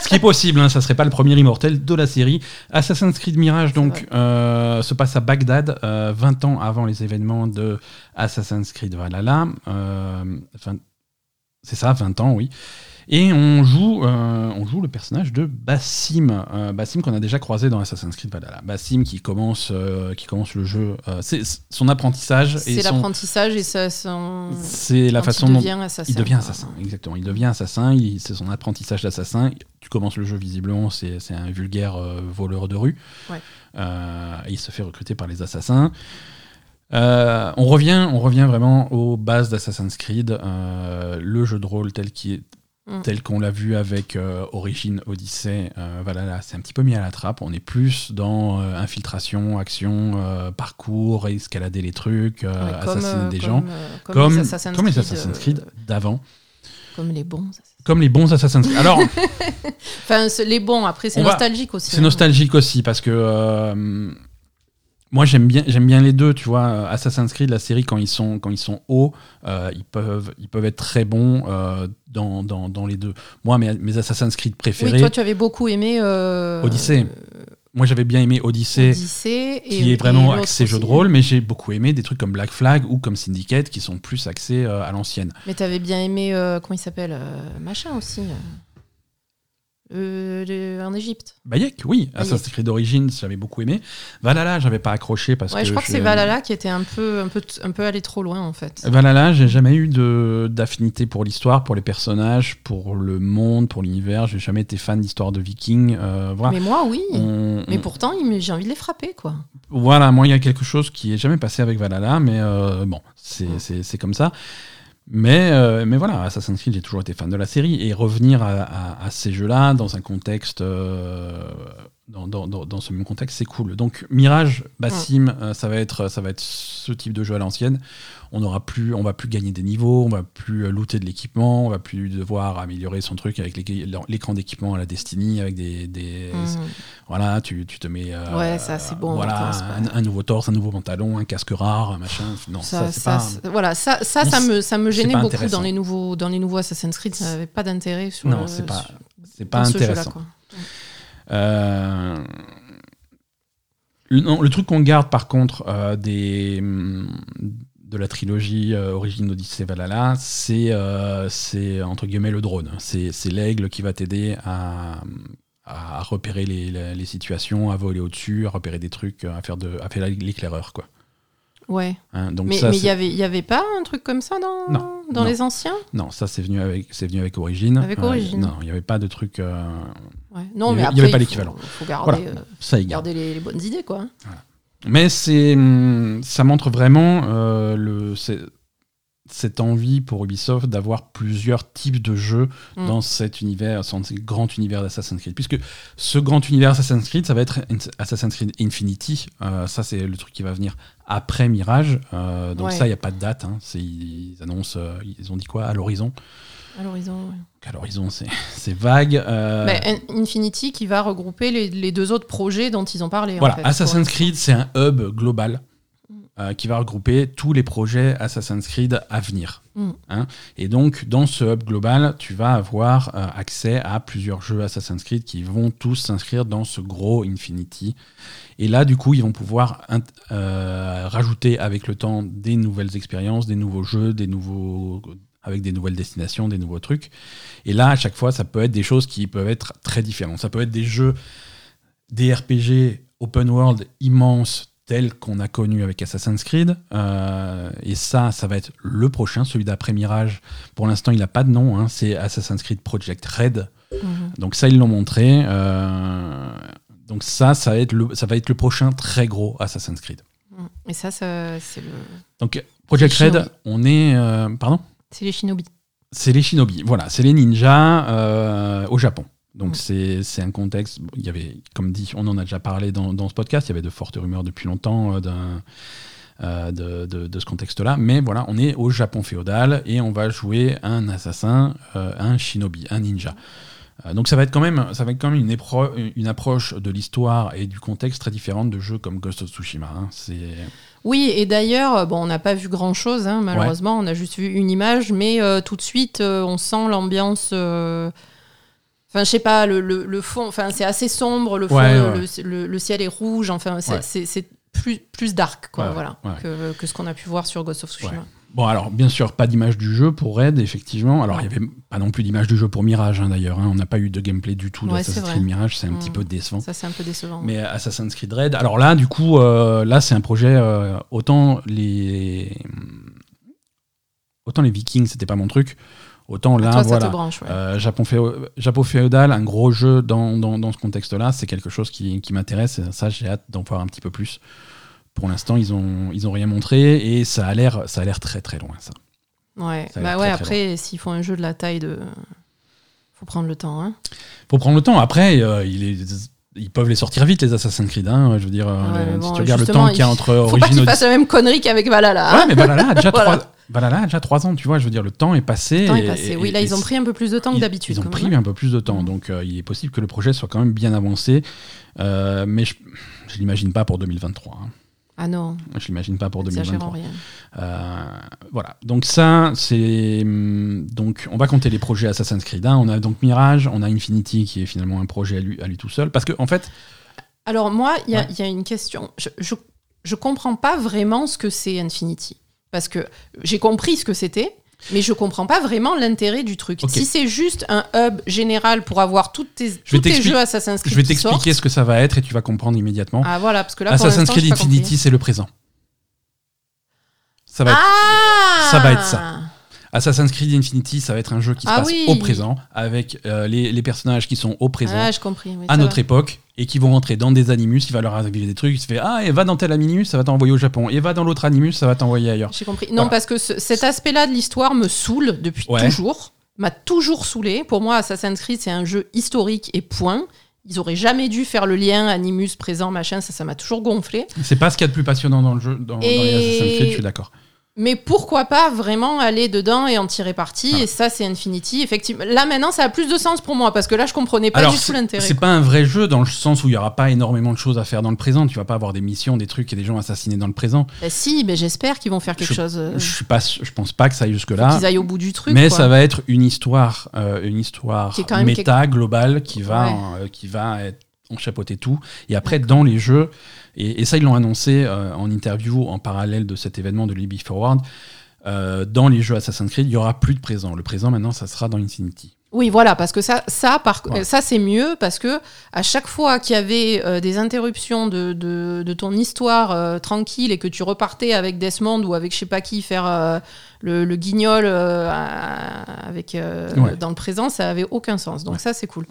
ce qui est possible, hein, ça serait pas le premier immortel de la série. Assassin's Creed Mirage donc se passe à Bagdad, euh, 20 ans avant les événements de Assassin's Creed Valhalla. Euh, enfin, C'est ça, 20 ans, oui. Et on joue, euh, on joue le personnage de Bassim, euh, Bassim qu'on a déjà croisé dans Assassin's Creed Valhalla. Bassim qui commence, euh, qui commence le jeu, euh, c'est son apprentissage. C'est l'apprentissage et ça, son... C'est la façon il dont devient assassin. il devient assassin. Exactement, il devient assassin. C'est son apprentissage d'assassin. Tu commences le jeu visiblement, c'est un vulgaire euh, voleur de rue. Ouais. Euh, il se fait recruter par les assassins. Euh, on, revient, on revient vraiment aux bases d'Assassin's Creed, euh, le jeu de rôle tel qu'il est- Mm. tel qu'on l'a vu avec euh, Origin, Odyssey, euh, c'est un petit peu mis à la trappe. On est plus dans euh, infiltration, action, parcours, escalader les trucs, comme, assassiner des comme, gens, comme, comme, les Assassin's Creed, Assassin's Creed d'avant, comme les bons. Assassin's comme les bons Assassin's Creed. Alors, <laughs> Enfin, les bons, après, c'est va- nostalgique aussi. c'est hein. nostalgique aussi parce que moi j'aime bien, j'aime bien les deux. Tu vois, Assassin's Creed, la série quand ils sont quand ils sont hauts, euh, ils peuvent ils peuvent être très bons euh, dans, dans, dans les deux. Moi, mes, mes Assassin's Creed préférés, Oui, toi, tu avais beaucoup aimé. euh, Odyssey. moi j'avais bien aimé Odyssey. Odyssey et, qui est vraiment axé jeu de rôle, mais j'ai beaucoup aimé des trucs comme Black Flag ou comme Syndicate qui sont plus axés euh, à l'ancienne. Mais t'avais bien aimé, euh, comment il s'appelle euh, Machin aussi. Euh, en Égypte. Bayek, oui, Bayek. Assassin's Creed Origins, j'avais beaucoup aimé. Valhalla, j'avais pas accroché parce Ouais, que je crois que c'est Valhalla qui était un peu, un peu, un peu allé trop loin en fait. Valhalla, j'ai jamais eu d'affinité pour l'histoire, pour les personnages, pour le monde, pour l'univers. J'ai jamais été fan d'histoire de Vikings. euh, voilà. Mais moi, oui. On- Mais on- pourtant, j'ai envie de les frapper, quoi. Voilà, moi, il y a quelque chose qui est jamais passé avec Valhalla, mais euh, bon, c'est comme ça. Mais, euh, mais voilà, Assassin's Creed, j'ai toujours été fan de la série. Et revenir à, à- à ces jeux-là, dans un contexte. euh, dans, dans- dans- dans ce même contexte, c'est cool. Donc, Mirage, Bassim, euh, ça, va être, ça va être ce type de jeu à l'ancienne. On aura plus, on va plus gagner des niveaux, on va plus euh, looter de l'équipement, on va plus devoir améliorer son truc avec l'écran d'équipement à la Destiny, avec des. des- Mhm. Voilà, tu, tu te mets. euh, Ouais, ça, c'est bon, Voilà, un, un nouveau torse, un nouveau pantalon, un casque rare, un machin. Non, ça, Ça, pas. voilà, ça, ça, me, ça me gênait beaucoup dans les nouveaux, dans les nouveaux Assassin's Creed. Ça n'avait pas d'intérêt sur. Non, le- c'est pas, c'est pas ce intéressant. quoi. Euh, Le, non, le truc qu'on garde par contre euh, des, hum, de la trilogie euh, Origine Odyssey Valhalla, c'est euh, entre guillemets le drone. C'est l'aigle qui va t'aider à, à repérer les, les- les situations, à voler au-dessus, à repérer des trucs, à faire, de, à faire l'éclaireur. quoi. Ouais. Hein, donc Mais il c'est- y avait, y avait pas un truc comme ça dans, Non, dans non. les anciens? Non, ça c'est venu avec venu avec Origine. Avec Origin. non, il n'y avait pas de truc. euh, Ouais. Il y Non, avait- mais il y après, avait pas l'équivalent. Il faut garder, Voilà. euh, ça garder les, les bonnes idées, quoi. Mais c'est hum, ça montre vraiment euh, le cette envie pour Ubisoft d'avoir plusieurs types de jeux Mm. dans cet univers, dans ce grand univers d'Assassin's Creed. Puisque ce grand univers Assassin's Creed, ça va être Assassin's Creed Infinity. Euh, ça, c'est le truc qui va venir après Mirage. Euh, donc Ouais. ça, il n'y a pas de date. hein. Ils annoncent, euh, ils ont dit quoi à l'horizon? À l'horizon. ouais. À l'horizon, c'est c'est vague. euh, In- Infinity qui va regrouper les, les deux autres projets dont ils ont parlé. en Voilà, fait, Assassin's Creed, c'est un hub global Mm. euh, qui va regrouper tous les projets Assassin's Creed à venir. Mm. Hein. Et donc, dans ce hub global, tu vas avoir euh, accès à plusieurs jeux Assassin's Creed qui vont tous s'inscrire dans ce gros Infinity. Et là, du coup, ils vont pouvoir euh, rajouter avec le temps des nouvelles expériences, des nouveaux jeux, des nouveaux avec des nouvelles destinations, des nouveaux trucs. Et là, à chaque fois, ça peut être des choses qui peuvent être très différentes. Ça peut être des jeux, des RPG open world immenses tels qu'on a connus avec Assassin's Creed. Euh, et ça, ça va être le prochain, celui d'après Mirage. Pour l'instant, il n'a pas de nom. hein, c'est Assassin's Creed Project Red. Mhm. Donc ça, ils l'ont montré. euh, donc ça, ça va, être le, ça va être le prochain très gros Assassin's Creed. Mm. Et ça, ça c'est le, Donc Project Red, on est... euh, pardon? C'est les Shinobi. C'est les shinobi, voilà, c'est les ninjas euh, au Japon. Donc Mm. c'est un contexte, il y avait, comme dit, on en a déjà parlé dans, dans ce podcast, il y avait de fortes rumeurs depuis longtemps euh, d'un- euh, de, de- de ce contexte-là, mais voilà, on est au Japon féodal et on va jouer un assassin, euh, un shinobi, un ninja. Euh, donc ça va être quand même, ça va être quand même une approche de l'histoire et du contexte très différente de jeux comme Ghost of Tsushima. hein. C'est Oui, et d'ailleurs, bon, on n'a pas vu grand-chose, hein, malheureusement, on a juste vu une image, mais euh, tout de suite, euh, on sent l'ambiance... euh, Enfin, je sais pas, le, le- le fond, enfin, c'est assez sombre, le fond, Ouais, le, ouais. le- le- le ciel est rouge, enfin, c'est plus, plus dark, quoi, voilà. Que, que ce qu'on a pu voir sur Ghost of Tsushima. Bon, alors, bien sûr, pas d'image du jeu pour Red, effectivement. Alors, il n'y avait pas non plus d'image du jeu pour Mirage, hein, d'ailleurs. hein. On n'a pas eu de gameplay du tout Ouais, d'Assassin's. Creed Mirage, c'est un petit Mm. peu décevant. Ça, c'est un peu décevant. Mais Assassin's Creed Red, alors là, du coup, euh, là, c'est un projet, euh, autant les. Autant les Vikings, c'était pas mon truc. Autant là, Toi, voilà. te branche, ouais. Euh, Japon, féo- Japon féodal, un gros jeu dans, dans, dans ce contexte-là, c'est quelque chose qui, qui m'intéresse. et Ça, j'ai hâte d'en voir un petit peu plus. Pour l'instant, ils ont, ils ont rien montré et ça a l'air, ça a l'air très très loin, ça. Ouais, Ça bah ouais, très, après, s'ils font un jeu de la taille de. Faut prendre le temps, hein. Faut prendre le temps. Après, euh, il est- ils peuvent les sortir vite, les Assassin's Creed. hein. Je veux dire, euh, Ouais, si tu regardes le temps qu'il y a entre Faut pas Origin qu'ils Odyssey- fassent la même connerie qu'avec Valhalla. Ouais, mais Valhalla a déjà <laughs> Voilà. trois. Valhalla a déjà trois ans, tu vois. Je veux dire, le temps est passé. Le temps est passé. et- Oui, là, et ils ont pris un peu plus de temps que d'habitude. Ils ont pris même. un peu plus de temps, Mhm. donc euh, il est possible que le projet soit quand même bien avancé, Euh, mais je, je l'imagine pas pour 2023. hein. Ah non, Je l'imagine pas pour exagérons 2023. rien. Euh, voilà. Donc ça, c'est hum, donc on va compter les projets Assassin's Creed. hein. On a donc Mirage, on a Infinity qui est finalement un projet à lui, à lui tout seul, parce que en fait, Alors moi, il y, a- Ouais. il y a une question. Je, je, je comprends pas vraiment ce que c'est Infinity. Parce que j'ai compris ce que c'était, mais je comprends pas vraiment l'intérêt du truc. Si c'est juste un hub général pour avoir toutes tes, vais tous tes jeux Assassin's Creed je vais t'expliquer ce que ça va être et tu vas comprendre immédiatement. Ah voilà, parce que là, Assassin's Creed. Infinity, c'est le présent. Ça va être Ah ça va être ça. Assassin's Creed Infinity, ça va être un jeu qui se Ah passe oui. au présent, avec euh, les, les personnages qui sont au présent, Ah, j'ai compris. oui, à notre va. époque, et qui vont rentrer dans des animus, il va leur arriver des trucs, il se fait Ah, et va dans tel animus, ça va t'envoyer au Japon, et va dans l'autre animus, ça va t'envoyer ailleurs. J'ai compris. Non, Voilà. parce que ce- cet aspect-là de l'histoire me saoule depuis Ouais. toujours. M'a toujours saoulé. Pour moi, Assassin's Creed, c'est un jeu historique et point. Ils auraient jamais dû faire le lien Animus présent, machin. Ça, ça m'a toujours gonflé. C'est pas ce qu'il y a de plus passionnant dans le jeu, dans, dans les Assassin's Creed, je suis d'accord. Mais pourquoi pas vraiment aller dedans et en tirer parti Voilà. Et ça, c'est Infinity. Effectivement, là maintenant, ça a plus de sens pour moi parce que là, je comprenais pas Alors, du tout l'intérêt. c'est pas un vrai jeu dans le sens où il y aura pas énormément de choses à faire dans le présent. Tu vas pas avoir des missions, des trucs et des gens assassinés dans le présent. Bah, si, mais j'espère qu'ils vont faire quelque chose. euh, Je suis pas, je pense pas que ça aille jusque là. qu'ils aillent au bout du truc. Mais quoi. ça va être une histoire, euh, une histoire Qui méta globale qui va, Ouais. euh, qui va être tout. Et après, dans les jeux, et, et ça ils l'ont annoncé euh, en interview en parallèle de cet événement de Libby Forward. euh, dans les jeux Assassin's Creed, il y aura plus de présent. Le présent maintenant, ça sera dans Infinity. Oui, voilà, parce que ça, ça, par, Voilà. ça c'est mieux parce que à chaque fois qu'il y avait euh, des interruptions de, de, de ton histoire euh, tranquille et que tu repartais avec Desmond ou avec je sais pas qui faire euh, le, le guignol euh, avec euh, Ouais. dans le présent, ça avait aucun sens. Donc Ouais. ça c'est cool.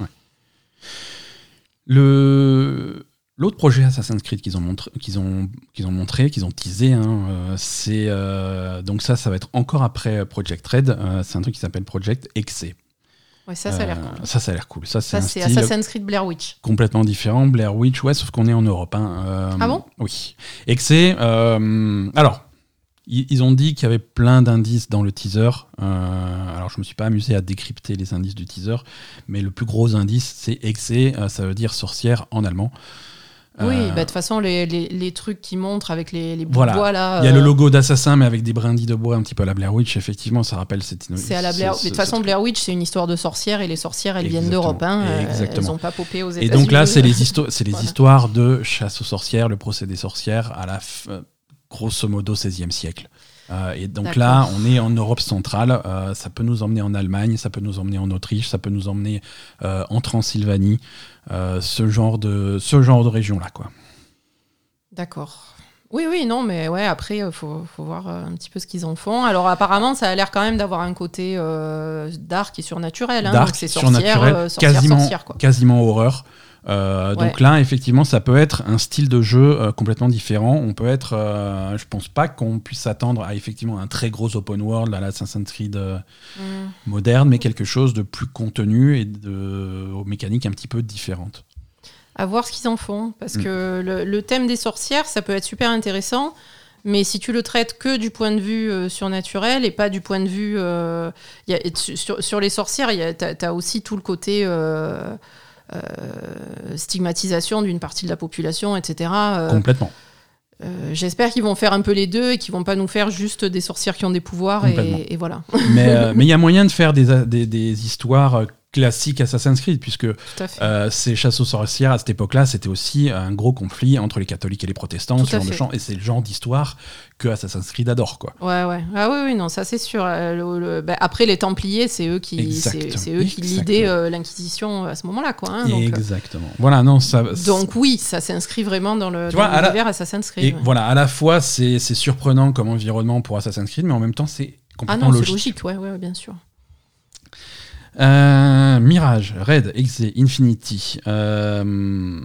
Le l'autre projet Assassin's Creed qu'ils ont montré, qu'ils ont qu'ils ont montré, qu'ils ont teasé, hein, euh, c'est euh, donc ça, ça va être encore après Project Red. euh, c'est un truc qui s'appelle Project Exe. Ouais, ça, ça a l'air Euh, cool. Ça, ça a l'air cool. Ça, c'est Ça un c'est style Assassin's Creed Blair Witch. complètement différent. Blair Witch, ouais, sauf qu'on est en Europe. hein, euh, Ah bon? Oui. Exe. euh, alors. Ils ont dit qu'il y avait plein d'indices dans le teaser. Euh, alors, je me suis pas amusé à décrypter les indices du teaser, mais le plus gros indice, c'est Exe. euh, ça veut dire sorcière en allemand. Oui, Euh, bah, de toute façon les, les, les trucs qui montrent avec les, les Voilà. bois là. Il y a le euh, logo d'assassin, mais avec des brindilles de bois un petit peu à la Blair Witch. Effectivement, ça rappelle cette. C'est à la Blair. mais de toute façon, Blair Witch, c'est une histoire de sorcières et les sorcières, elles viennent d'Europe. Hein, euh, Exactement. elles n'ont pas popé aux Et États-Unis. donc là, c'est les, histo- c'est les <laughs> Voilà. histoires de chasse aux sorcières, le procès des sorcières à la f- grosso modo 16e siècle. Euh, et donc là, on est en Europe centrale. euh, ça peut nous emmener en Allemagne, ça peut nous emmener en Autriche, ça peut nous emmener euh, en Transylvanie, ce genre de ce genre de région là, quoi. D'accord. Oui, oui, non, mais ouais, après, il faut, faut voir un petit peu ce qu'ils en font. Alors, apparemment, ça a l'air quand même d'avoir un côté dark et surnaturel. Hein, Dark, donc c'est sorcière, surnaturel, sorcière, quasiment, sorcière, quoi. quasiment horreur. Euh, Donc là, effectivement, ça peut être un style de jeu euh, complètement différent. On peut être, euh, je pense pas qu'on puisse s'attendre à effectivement un très gros open world à la Assassin's Creed Mm. moderne, mais quelque chose de plus contenu et de, aux mécaniques un petit peu différentes. À voir ce qu'ils en font. Parce Mm. que le, le thème des sorcières, ça peut être super intéressant. Mais si tu le traites que du point de vue euh, surnaturel et pas du point de vue. euh, y a- sur, sur les sorcières, tu as, aussi tout le côté. euh, stigmatisation d'une partie de la population, etc. Euh, Complètement. Euh, J'espère qu'ils vont faire un peu les deux et qu'ils vont pas nous faire juste des sorcières qui ont des pouvoirs et, et voilà. mais euh, <laughs> il y a moyen de faire des, des, des histoires euh, classique Assassin's Creed, puisque euh, ces chasses aux sorcières à cette époque-là, c'était aussi un gros conflit entre les catholiques et les protestants, Tout ce genre de gens, et c'est le genre d'histoire que Assassin's Creed adore, quoi. Ouais, ouais. Ah oui, oui, non, ça c'est sûr. Euh, le- le- bah, après, les Templiers, c'est eux qui, c'est eux qui lidaient euh, l'Inquisition à ce moment-là, quoi. hein, donc, euh, Exactement. Voilà, non, ça. donc oui, ça s'inscrit vraiment dans le dans la- l'univers Assassin's Creed. et ouais. voilà, à la fois, c'est surprenant comme environnement pour Assassin's Creed, mais en même temps, c'est Ah complètement non, c'est logique. logique, ouais, ouais, bien sûr. Euh, Mirage, Red, Exe, Infinity. Euh,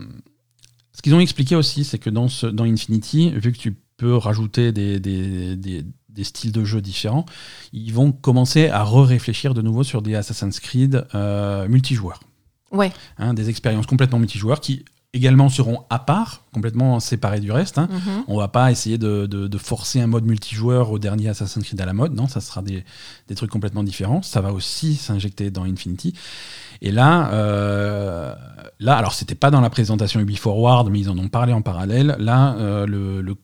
ce qu'ils ont expliqué aussi, c'est que dans, ce, dans Infinity, vu que tu peux rajouter des, des, des- des styles de jeu différents, ils vont commencer à re-réfléchir de nouveau sur des Assassin's Creed euh, multijoueurs. Ouais. Hein, des expériences complètement multijoueurs qui également seront à part, complètement séparées du reste. hein. Mhm. On va pas essayer de, de- de forcer un mode multijoueur au dernier Assassin's Creed à la mode. Non, ça sera des, des trucs complètement différents. Ça va aussi s'injecter dans Infinity. Et là, euh, là, alors c'était pas dans la présentation Ubi Forward, mais ils en ont parlé en parallèle. Là, euh, le, le-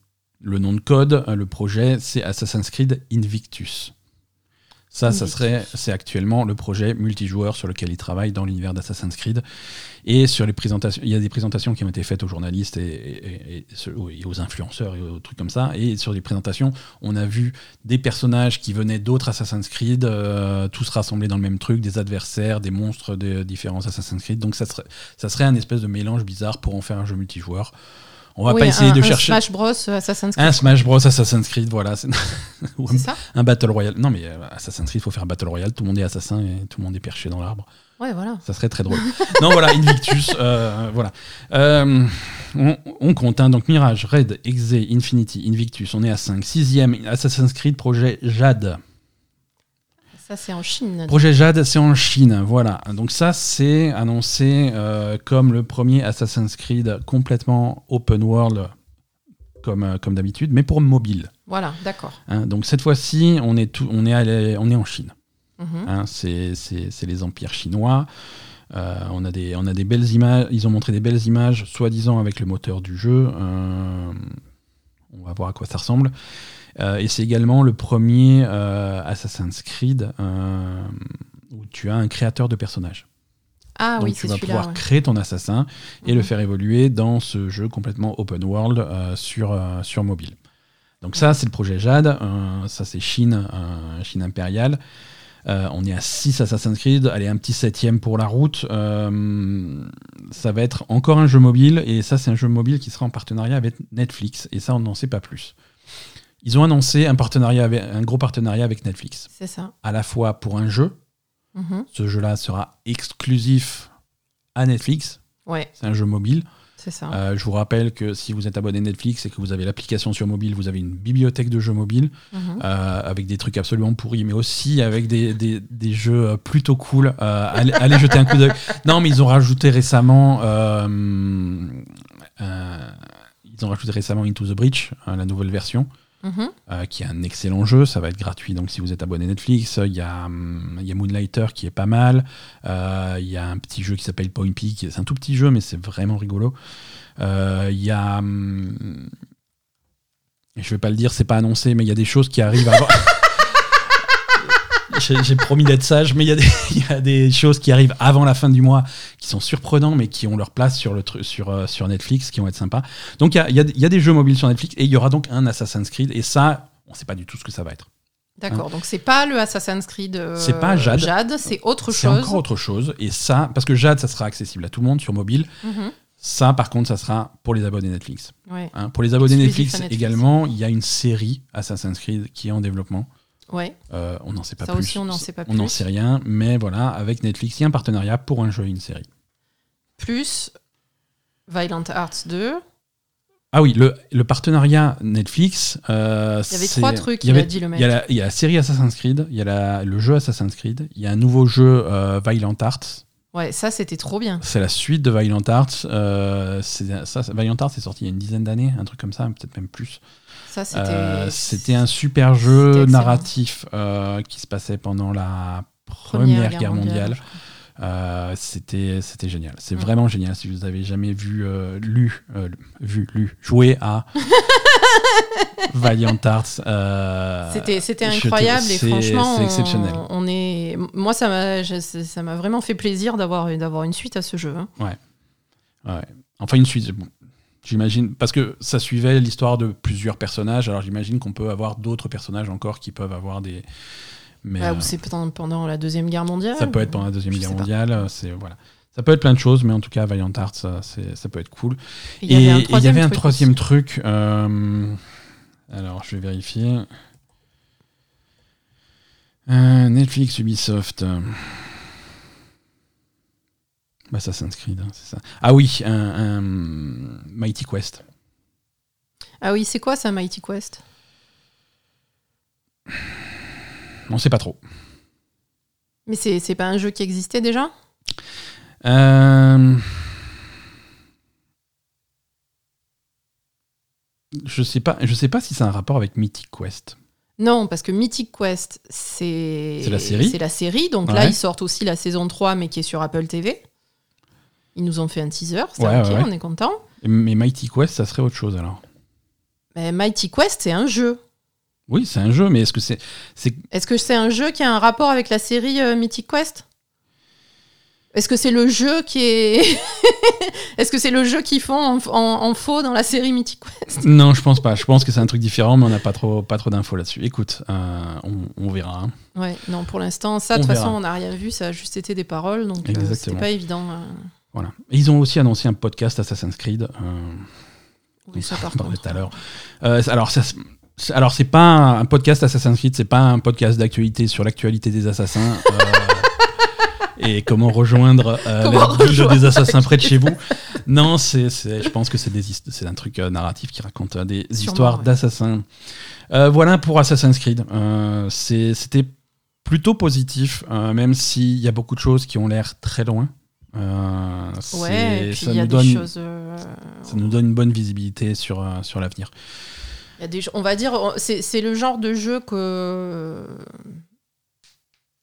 le nom de code, euh, le projet, c'est Assassin's Creed Invictus. Ça, ça serait, c'est actuellement le projet multijoueur sur lequel ils travaillent dans l'univers d'Assassin's Creed. Et sur les présentations, il y a des présentations qui ont été faites aux journalistes et, et- et- et- et aux influenceurs et aux trucs comme ça. Et sur les présentations, on a vu des personnages qui venaient d'autres Assassin's Creed, euh, tous rassemblés dans le même truc, des adversaires, des monstres de différents Assassin's Creed. Donc ça serait, ça serait un espèce de mélange bizarre pour en faire un jeu multijoueur. On va Oui, pas essayer un- de un chercher Smash Bros Assassin's Creed. un Smash Bros Assassin's Creed, voilà. <laughs> Ou C'est ça? un Battle Royale. Non mais euh, Assassin's Creed, il faut faire un Battle Royale. Tout le monde est assassin et tout le monde est perché dans l'arbre. Ouais, voilà. Ça serait très drôle. non, voilà, Invictus, euh, voilà. Euh, on, on compte, hein, donc Mirage, Red, Exe, Infinity, Invictus, on est à 5. Sixième, Assassin's Creed, projet Jade. Ça, c'est en Chine. Projet Jade, c'est en Chine, voilà. Donc ça, c'est annoncé euh, comme le premier Assassin's Creed complètement open world, comme, comme d'habitude, mais pour mobile. Voilà, d'accord. hein. Donc cette fois-ci, on est, tout, on, est allé- on est en Chine. Mhm. Hein, c'est les empires chinois. Euh, on, a des, on a des belles images. Ils ont montré des belles images, soi-disant avec le moteur du jeu. Euh, on va voir à quoi ça ressemble. Euh, et c'est également le premier Assassin's Creed où tu as un créateur de personnages. Ah Donc oui, tu vas pouvoir ouais. créer ton assassin et le Mhm. faire évoluer dans ce jeu complètement open world sur, sur mobile. Donc ça, c'est le projet Jade. Ça, c'est Chine, Chine impériale. Euh, on est à 6 Assassin's Creed. Allez, un petit septième pour la route. Euh, ça va être encore un jeu mobile. Et ça, c'est un jeu mobile qui sera en partenariat avec Netflix. Et ça, on n'en sait pas plus. Ils ont annoncé un, partenariat avec- un gros partenariat avec Netflix. C'est ça. À la fois pour un jeu. Mhm. Ce jeu-là sera exclusif à Netflix. Ouais, C'est un jeu mobile. Ça. Euh, je vous rappelle que si vous êtes abonné Netflix et que vous avez l'application sur mobile, vous avez une bibliothèque de jeux mobiles Mhm. euh, avec des trucs absolument pourris, mais aussi avec des, des- des jeux euh, plutôt cool. Euh, allez, allez jeter un coup d'œil. <laughs> Non, mais ils ont rajouté récemment. ils ont rajouté récemment Into the Breach, la nouvelle version. Mhm. euh, qui est un excellent jeu, ça va être gratuit. Donc si vous êtes abonné Netflix, il y a, hum, il y a Moonlighter qui est pas mal. Euh, Il y a un petit jeu qui s'appelle Point Peak, c'est un tout petit jeu, mais c'est vraiment rigolo. Euh, Il y a, hum, je vais pas le dire, c'est pas annoncé, mais il y a des choses qui arrivent avant. <laughs> J'ai promis d'être sage, mais il y, a des- <laughs> il y a des choses qui arrivent avant la fin du mois qui sont surprenants, mais qui ont leur place sur, le tru- sur, euh, sur Netflix, qui vont être sympas. Donc il y a, y y des jeux mobiles sur Netflix et il y aura donc un Assassin's Creed. Et ça, on sait pas du tout ce que ça va être. D'accord, donc c'est pas le Assassin's Creed. euh, C'est pas Jade. c'est autre C'est chose. encore autre chose. Et ça, parce que Jade, ça sera accessible à tout le monde sur mobile. Mhm. Ça, par contre, ça sera pour les abonnés Netflix. Ouais, Hein, pour les abonnés Netflix. également, il y a une série Assassin's Creed qui est en développement. Ouais. Euh, on n'en sait pas Ça plus. aussi, on n'en sait pas On n'en plus. sait rien, mais voilà, avec Netflix, il y a un partenariat pour un jeu et une série. Plus Violent Hearts 2. Ah oui, le, le partenariat Netflix. euh, Il y avait trois trucs, il y il a dit le mec. Il y, a la, il y a la série Assassin's Creed, il y a la- le jeu Assassin's Creed, il y a un nouveau jeu euh, Violent Hearts. Ouais, ça c'était trop bien. C'est la suite de Violent Hearts. euh, c'est- ça, Violent Hearts est sorti il y a une dizaine d'années, un truc comme ça, peut-être même plus. Ça c'était. Euh, C'était un super C'était jeu narratif euh, qui se passait pendant la Première, Guerre, mondiale. Euh, c'était c'était génial. C'est vraiment génial. Si vous avez jamais vu, euh, lu, euh, vu, lu, joué à <laughs> Valiant Arts. C'était c'était te- incroyable et franchement, c'est exceptionnel. On, on est, moi ça m'a je- ça m'a vraiment fait plaisir d'avoir d'avoir une suite à ce jeu. hein. Ouais. Enfin, une suite. bon, J'imagine, parce que ça suivait l'histoire de plusieurs personnages, alors j'imagine qu'on peut avoir d'autres personnages encore qui peuvent avoir des. Mais Bah, euh, ou c'est pendant, la deuxième guerre mondiale. ça peut être pendant la Deuxième Je Guerre mondiale, euh, c'est voilà. Ça peut être plein de choses, mais en tout cas, Valiant Arts, ça, peut être cool. Et il y avait un troisième avait un truc troisième aussi. truc. euh, alors, je vais vérifier. Euh, Netflix, Ubisoft. euh, Bah, Assassin's Creed, hein, c'est ça. Ah oui, un, un Mighty Quest. Ah oui, c'est quoi ça, Mighty Quest? On sait pas trop. Mais c'est pas un jeu qui existait déjà? Euh, Je sais pas, je sais pas si c'est un rapport avec Mythic Quest. Non, parce que Mythic Quest, c'est. La série C'est la série. Donc là, ils sortent aussi la saison 3, mais qui est sur Apple TV. Ils nous ont fait un teaser. C'est Ouais, ok, ouais. on est content. Mais Mighty Quest, ça serait autre chose alors. Mais Mighty Quest, c'est un jeu. Oui, c'est un jeu, mais est-ce que c'est, Est-ce que c'est un jeu qui a un rapport avec la série euh, Mythic Quest? Est-ce que c'est le jeu qui est. <laughs> Est-ce que c'est le jeu qu'ils font en, en- en faux dans la série Mythic Quest? Non, je pense pas. Je pense que c'est un truc différent, mais on n'a pas trop, pas trop d'infos là-dessus. Écoute, euh, on, on verra. hein. Ouais, non, pour l'instant, ça, de toute façon, on n'a rien vu. Ça a juste été des paroles. Donc, euh, c'était pas évident. euh. Voilà. Et ils ont aussi annoncé un podcast Assassin's Creed. euh, Oui, ça, par contre. tout à l'heure. Alors, ça, alors c'est pas un, un podcast Assassin's Creed, c'est pas un podcast d'actualité sur l'actualité des assassins. euh, <laughs> Et comment rejoindre euh, Comment rejoindre des assassins près de chez vous <laughs> Non, c'est, c'est- je pense que c'est, c'est un truc euh, narratif qui raconte euh, des Sûrement, histoires ouais. d'assassins. Voilà pour Assassin's Creed. C'était plutôt positif, même s'il y a beaucoup de choses qui ont l'air très loin. C'est- Ouais, et puis ça il y a nous des donne, choses. ça nous donne une bonne visibilité sur, sur l'avenir. Il y a des, on va dire, c'est le genre de jeu que.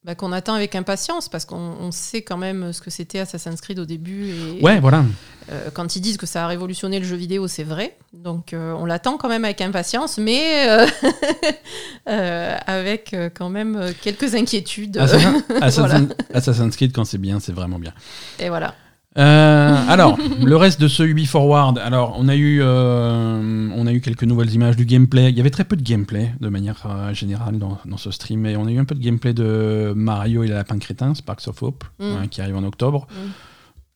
bah, qu'on attend avec impatience parce qu'on on sait quand même ce que c'était Assassin's Creed au début et Ouais, voilà. euh, quand ils disent que ça a révolutionné le jeu vidéo c'est vrai donc euh, on l'attend quand même avec impatience mais euh, <laughs> avec quand même quelques inquiétudes Assassin- <laughs> Assassin- Assassin's Creed, quand c'est bien, c'est vraiment bien. et voilà Euh, alors, le reste de ce Ubi Forward, alors on a eu, euh, on a eu quelques nouvelles images du gameplay. Il y avait très peu de gameplay de manière euh, générale dans, dans ce stream, mais on a eu un peu de gameplay de Mario et la lapin crétin, Sparks of Hope, Mm. hein, qui arrive en octobre. Mm.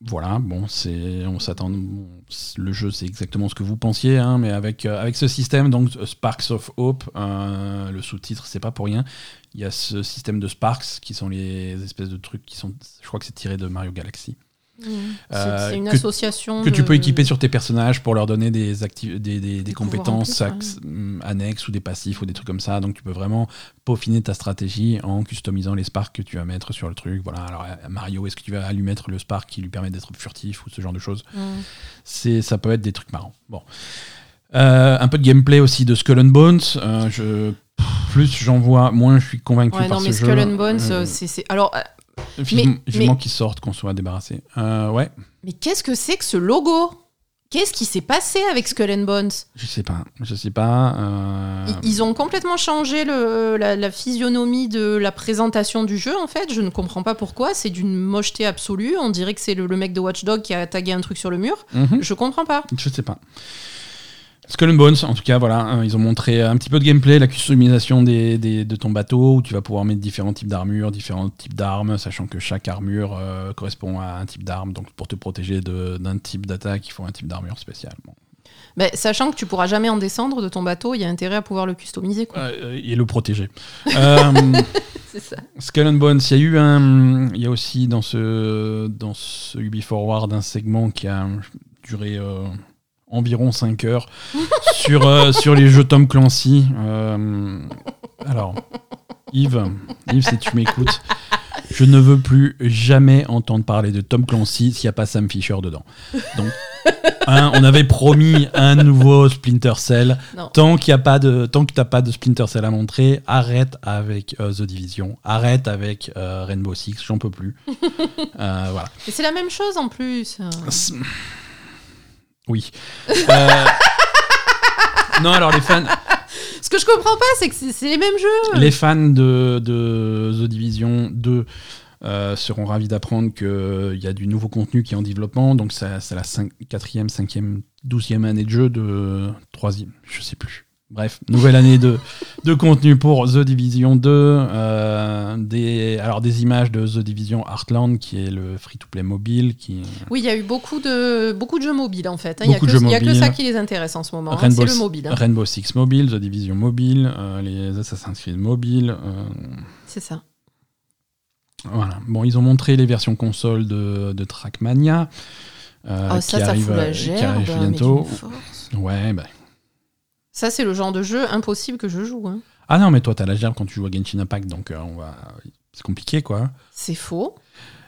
Voilà, bon, c'est, on s'attend. le jeu, c'est exactement ce que vous pensiez, hein, mais avec avec ce système, donc Sparks of Hope, le sous-titre, c'est pas pour rien. Il y a ce système de Sparks, qui sont les espèces de trucs qui sont, je crois que c'est tiré de Mario Galaxy. Mm. Euh, c'est une que- association que tu peux équiper sur tes personnages pour leur donner des, des, des, compétences plus, hum, annexes ou des passifs ou des trucs comme ça. Donc tu peux vraiment peaufiner ta stratégie en customisant les sparks que tu vas mettre sur le truc. Voilà. Alors à Mario, est-ce que tu vas lui mettre le spark qui lui permet d'être furtif ou ce genre de choses Mm. C'est ça peut être des trucs marrants. Bon. Euh, un peu de gameplay aussi de Skull and Bones. Euh, je plus j'en vois, moins je suis convaincu Ouais, par non, ce mais jeu. Skull and Bones, Euh, euh, c'est. Alors, euh, vivement, qu'ils sortent, qu'on soit débarrassé. Euh, ouais, mais qu'est-ce que c'est que ce logo? Qu'est-ce qui s'est passé avec Skull and Bones? Je sais pas, je sais pas. euh, Ils- Ils ont complètement changé le, la, la physionomie de la présentation du jeu, en fait. Je ne comprends pas pourquoi. C'est d'une mocheté absolue. On dirait que c'est le, le mec de Watch Dog qui a tagué un truc sur le mur. mhm. Je comprends pas. Je sais pas. Skull and Bones, en tout cas, voilà, hein, ils ont montré un petit peu de gameplay, la customisation des, des- de ton bateau, où tu vas pouvoir mettre différents types d'armures, différents types d'armes, sachant que chaque armure euh, correspond à un type d'arme. Donc pour te protéger d'un type d'attaque, il faut un type d'armure spéciale. Bon. Mais sachant que tu pourras jamais en descendre de ton bateau, il y a intérêt à pouvoir le customiser. Quoi. Euh, et le protéger. <laughs> Euh, ça. Skull and Bones, il y a eu un, il y a aussi dans ce dans ce Ubi Forward un segment qui a duré euh, environ 5 heures <laughs> sur euh, sur les jeux Tom Clancy. Euh, alors Yves, Yves, si tu m'écoutes, Je ne veux plus jamais entendre parler de Tom Clancy s'il n'y a pas Sam Fisher dedans. Donc, hein, on avait promis un nouveau Splinter Cell. Non. Tant qu'il a pas de, tant que t'as pas de Splinter Cell à montrer, arrête avec euh, The Division, arrête avec Rainbow Six, j'en peux plus. <laughs> Voilà. Et c'est la même chose en plus. Oui. Euh, non, alors les fans, Ce que je comprends pas, c'est que c'est les mêmes jeux. les fans de, de The Division 2 euh, seront ravis d'apprendre qu'il y a du nouveau contenu qui est en développement. Donc c'est la 4e, 5e, 12e année de jeu de 3e, je sais plus. Bref, nouvelle année de, de contenu pour The Division 2. euh, des, alors des images de The Division Heartland, qui est le free-to-play mobile, qui Oui, il y a eu beaucoup de, beaucoup de jeux mobiles en fait. hein. Il n'y a, que- a ça qui les intéresse en ce moment. hein. Rainbow, C'est le mobile. hein. Rainbow Six Mobile, The Division Mobile, euh, les Assassin's Creed Mobile. euh, C'est ça. Voilà. Bon, ils ont montré les versions console de, de Trackmania. euh, Oh, qui ça, ça arrive, fout euh, la qui gerbe. arrive mais bientôt. Ouais, bah. Ça, c'est le genre de jeu impossible que je joue. hein. Ah non, mais toi, t'as la gerbe quand tu joues à Genshin Impact, donc euh, on va. C'est compliqué, quoi. C'est faux.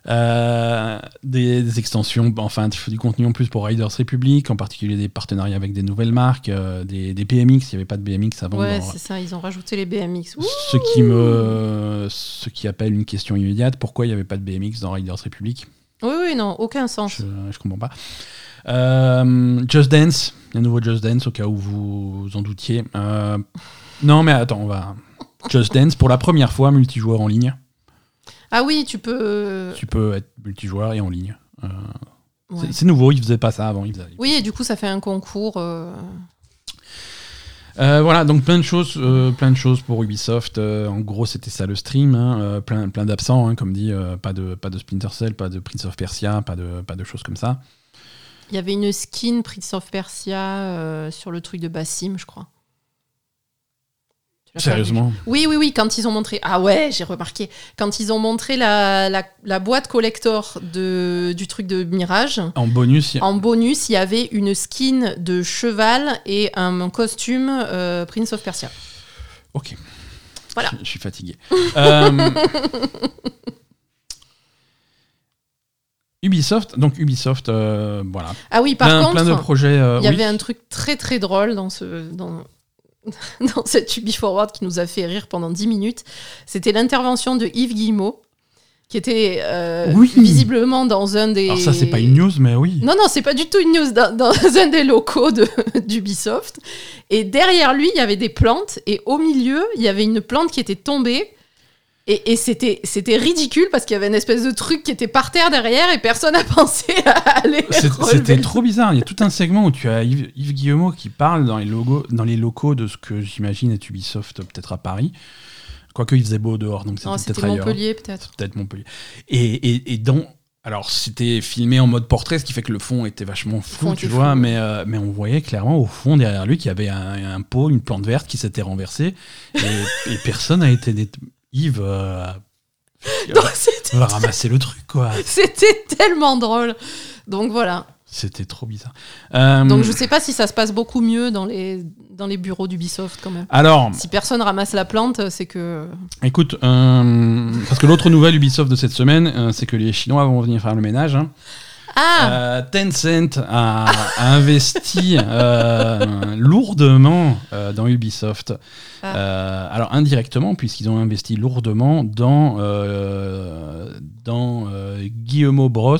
Euh, des, des extensions, enfin, du du contenu en plus pour Riders Republic, en particulier des partenariats avec des nouvelles marques, euh, des, des BMX. Il n'y avait pas de BMX avant. ouais, c'est ça. Ils ont rajouté les BMX. Ouh ce qui me, ce qui appelle une question immédiate, pourquoi il n'y avait pas de BMX dans Riders Republic? Oui, oui, non, aucun sens. Je, je comprends pas. Euh, Just Dance, un nouveau Just Dance au cas où vous en doutiez. Euh, non, mais attends, on va. Just Dance pour la première fois multijoueur en ligne. Ah oui, tu peux. Tu peux être multijoueur et en ligne. Euh, ouais. c'est- nouveau, ils faisaient pas ça avant. Ils faisaient- Oui, et du coup, ça fait un concours. euh, voilà, donc plein de choses, euh, plein de choses pour Ubisoft. Euh, en gros, c'était ça le stream, hein, plein, plein d'absents, hein, comme dit, pas de, pas de Splinter Cell, pas de Prince of Persia, pas de, pas de choses comme ça. Il y avait une skin Prince of Persia euh, sur le truc de Bassim, je crois. Sérieusement. Oui, oui, oui, quand ils ont montré. Ah ouais, j'ai remarqué. Quand ils ont montré la, la, la boîte collector de, du truc de Mirage, En bonus, il y a- en bonus, il y avait une skin de cheval et un costume euh, Prince of Persia. Ok. Voilà. Je, je suis fatigué. <laughs> Euh, Ubisoft, donc Ubisoft, euh, voilà. Ah oui, par plein, contre, plein de projets. euh, il y oui. avait un truc très très drôle dans ce. Dans... <laughs> dans cette Ubi Forward qui nous a fait rire pendant 10 minutes, c'était l'intervention de Yves Guillemot, qui était euh, Oui. visiblement dans un des. Alors ça, c'est pas une news, mais oui. Non, non, c'est pas du tout une news. Dans, dans <laughs> un des locaux de- d'Ubisoft. Et derrière lui, il y avait des plantes. Et au milieu, il y avait une plante qui était tombée. Et, et c'était c'était ridicule parce qu'il y avait une espèce de truc qui était par terre derrière et personne n'a <laughs> pensé à aller. C'était trop bizarre. Il y a tout un segment où tu as Yves, Yves Guillemot qui parle dans les, logos, dans les locaux de ce que j'imagine est Ubisoft, peut-être à Paris. Quoique il faisait beau dehors, donc c'était peut-être ailleurs. Montpellier peut-être. Peut-être Montpellier. Et, et, et dans. Alors, c'était filmé en mode portrait, ce qui fait que le fond était vachement flou, tu vois, flou. mais, euh, mais on voyait clairement au fond, derrière lui, qu'il y avait un, un pot, une plante verte qui s'était renversée. Et, et personne n'a été. Yves euh, <laughs> Non, va ramasser le truc, quoi. <laughs> C'était tellement drôle. Donc voilà. C'était trop bizarre. Euh, Donc je sais pas si ça se passe beaucoup mieux dans les, dans les bureaux d'Ubisoft quand même. Alors, Si personne ramasse la plante, c'est que. Écoute, euh, parce que l'autre nouvelle Ubisoft de cette semaine, euh, c'est que les Chinois vont venir faire le ménage. hein. Ah Euh, Tencent a, a <laughs> investi euh, lourdement euh, dans Ubisoft. Ah. Alors indirectement, puisqu'ils ont investi lourdement dans, dans Guillemot Bros,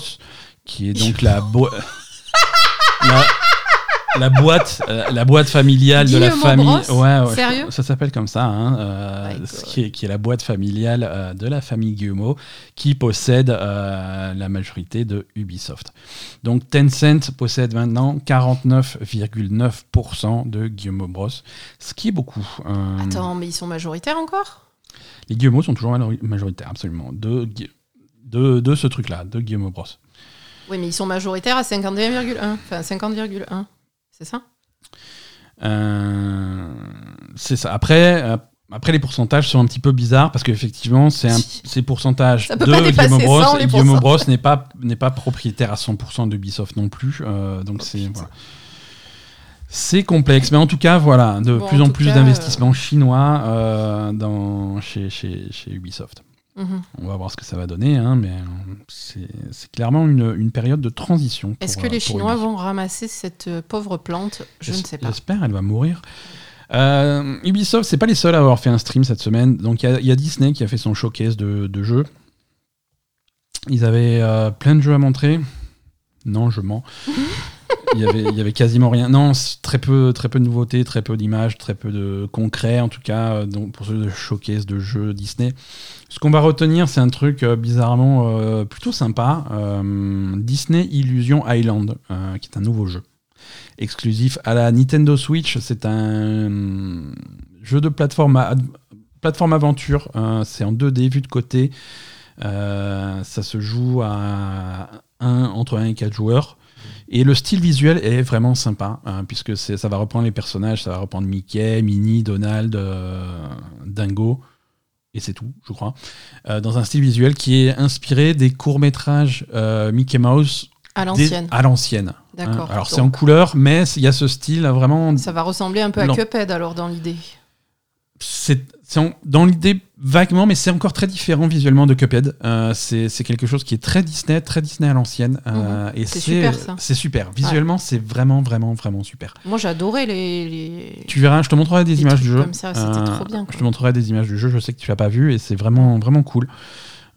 qui est donc <laughs> la, <laughs> la, la boîte, euh, la boîte familiale de la famille. Ouais, ouais, Sérieux Ça s'appelle comme ça, hein, euh, ce qui, est, qui est la boîte familiale euh, de la famille Guillemot, qui possède la majorité de Ubisoft. Donc Tencent possède maintenant 49,9% de Guillemot Bros, ce qui est beaucoup. Attends, mais ils sont majoritaires encore? Les Guillemot sont toujours majoritaires, absolument, de, de, de ce truc-là, de Guillemot Bros. Oui, mais ils sont majoritaires à 51,1. Enfin, 50,1. C'est ça? Euh, c'est ça. Après, euh, après, les pourcentages sont un petit peu bizarres parce qu'effectivement, c'est un ces pourcentages de Guillemot Bros. 100, les et Guillemot Bros n'est pas, n'est pas propriétaire à 100% d'Ubisoft non plus. euh, donc c'est putain. voilà. C'est complexe, mais en tout cas, voilà, de Bon, plus en plus d'investissements chinois dans, chez, chez, chez Ubisoft. Mhm. On va voir ce que ça va donner, hein, mais euh, c'est clairement une, une période de transition. Est-ce que euh, les pour Chinois Ubi. vont ramasser cette euh, pauvre plante? Je ne sais pas. J'espère, elle va mourir. Euh, Ubisoft, c'est pas les seuls à avoir fait un stream cette semaine. Donc il y a- il y, a Disney qui a fait son showcase de, de jeux. Ils avaient euh, plein de jeux à montrer. Non, je mens. <laughs> Il y avait, quasiment rien. Non, très peu, très peu de nouveautés, très peu d'images, très peu de concret, en tout cas, euh, pour ce showcase de jeux Disney. Ce qu'on va retenir, c'est un truc euh, bizarrement euh, plutôt sympa. Disney Illusion Island, qui est un nouveau jeu exclusif à la Nintendo Switch. C'est un jeu de plateforme, plateforme aventure. c'est en 2D, vu de côté. Ça se joue à un, entre 1 et 4 joueurs. Et le style visuel est vraiment sympa, hein, puisque ça va reprendre les personnages, ça va reprendre Mickey, Minnie, Donald, euh, Dingo, et c'est tout, je crois, euh, dans un style visuel qui est inspiré des courts-métrages euh, Mickey Mouse À l'ancienne. à l'ancienne. hein. D'accord. Alors c'est en couleur, mais il y a ce style vraiment. Ça va ressembler un peu à. Cuphead alors dans l'idée. C'est dans l'idée vaguement, mais c'est encore très différent visuellement de Cuphead. Euh, c'est quelque chose qui est très Disney, très Disney à l'ancienne. euh, et Mhm. C'est super, ça. C'est super. Visuellement, c'est vraiment, vraiment, vraiment super. Moi j'adorais les, les- Tu verras, je te montrerai des images du jeu. Euh, comme ça, c'était trop bien, quoi. Je te montrerai des images du jeu. Je sais que tu l'as pas vu et c'est vraiment, vraiment cool.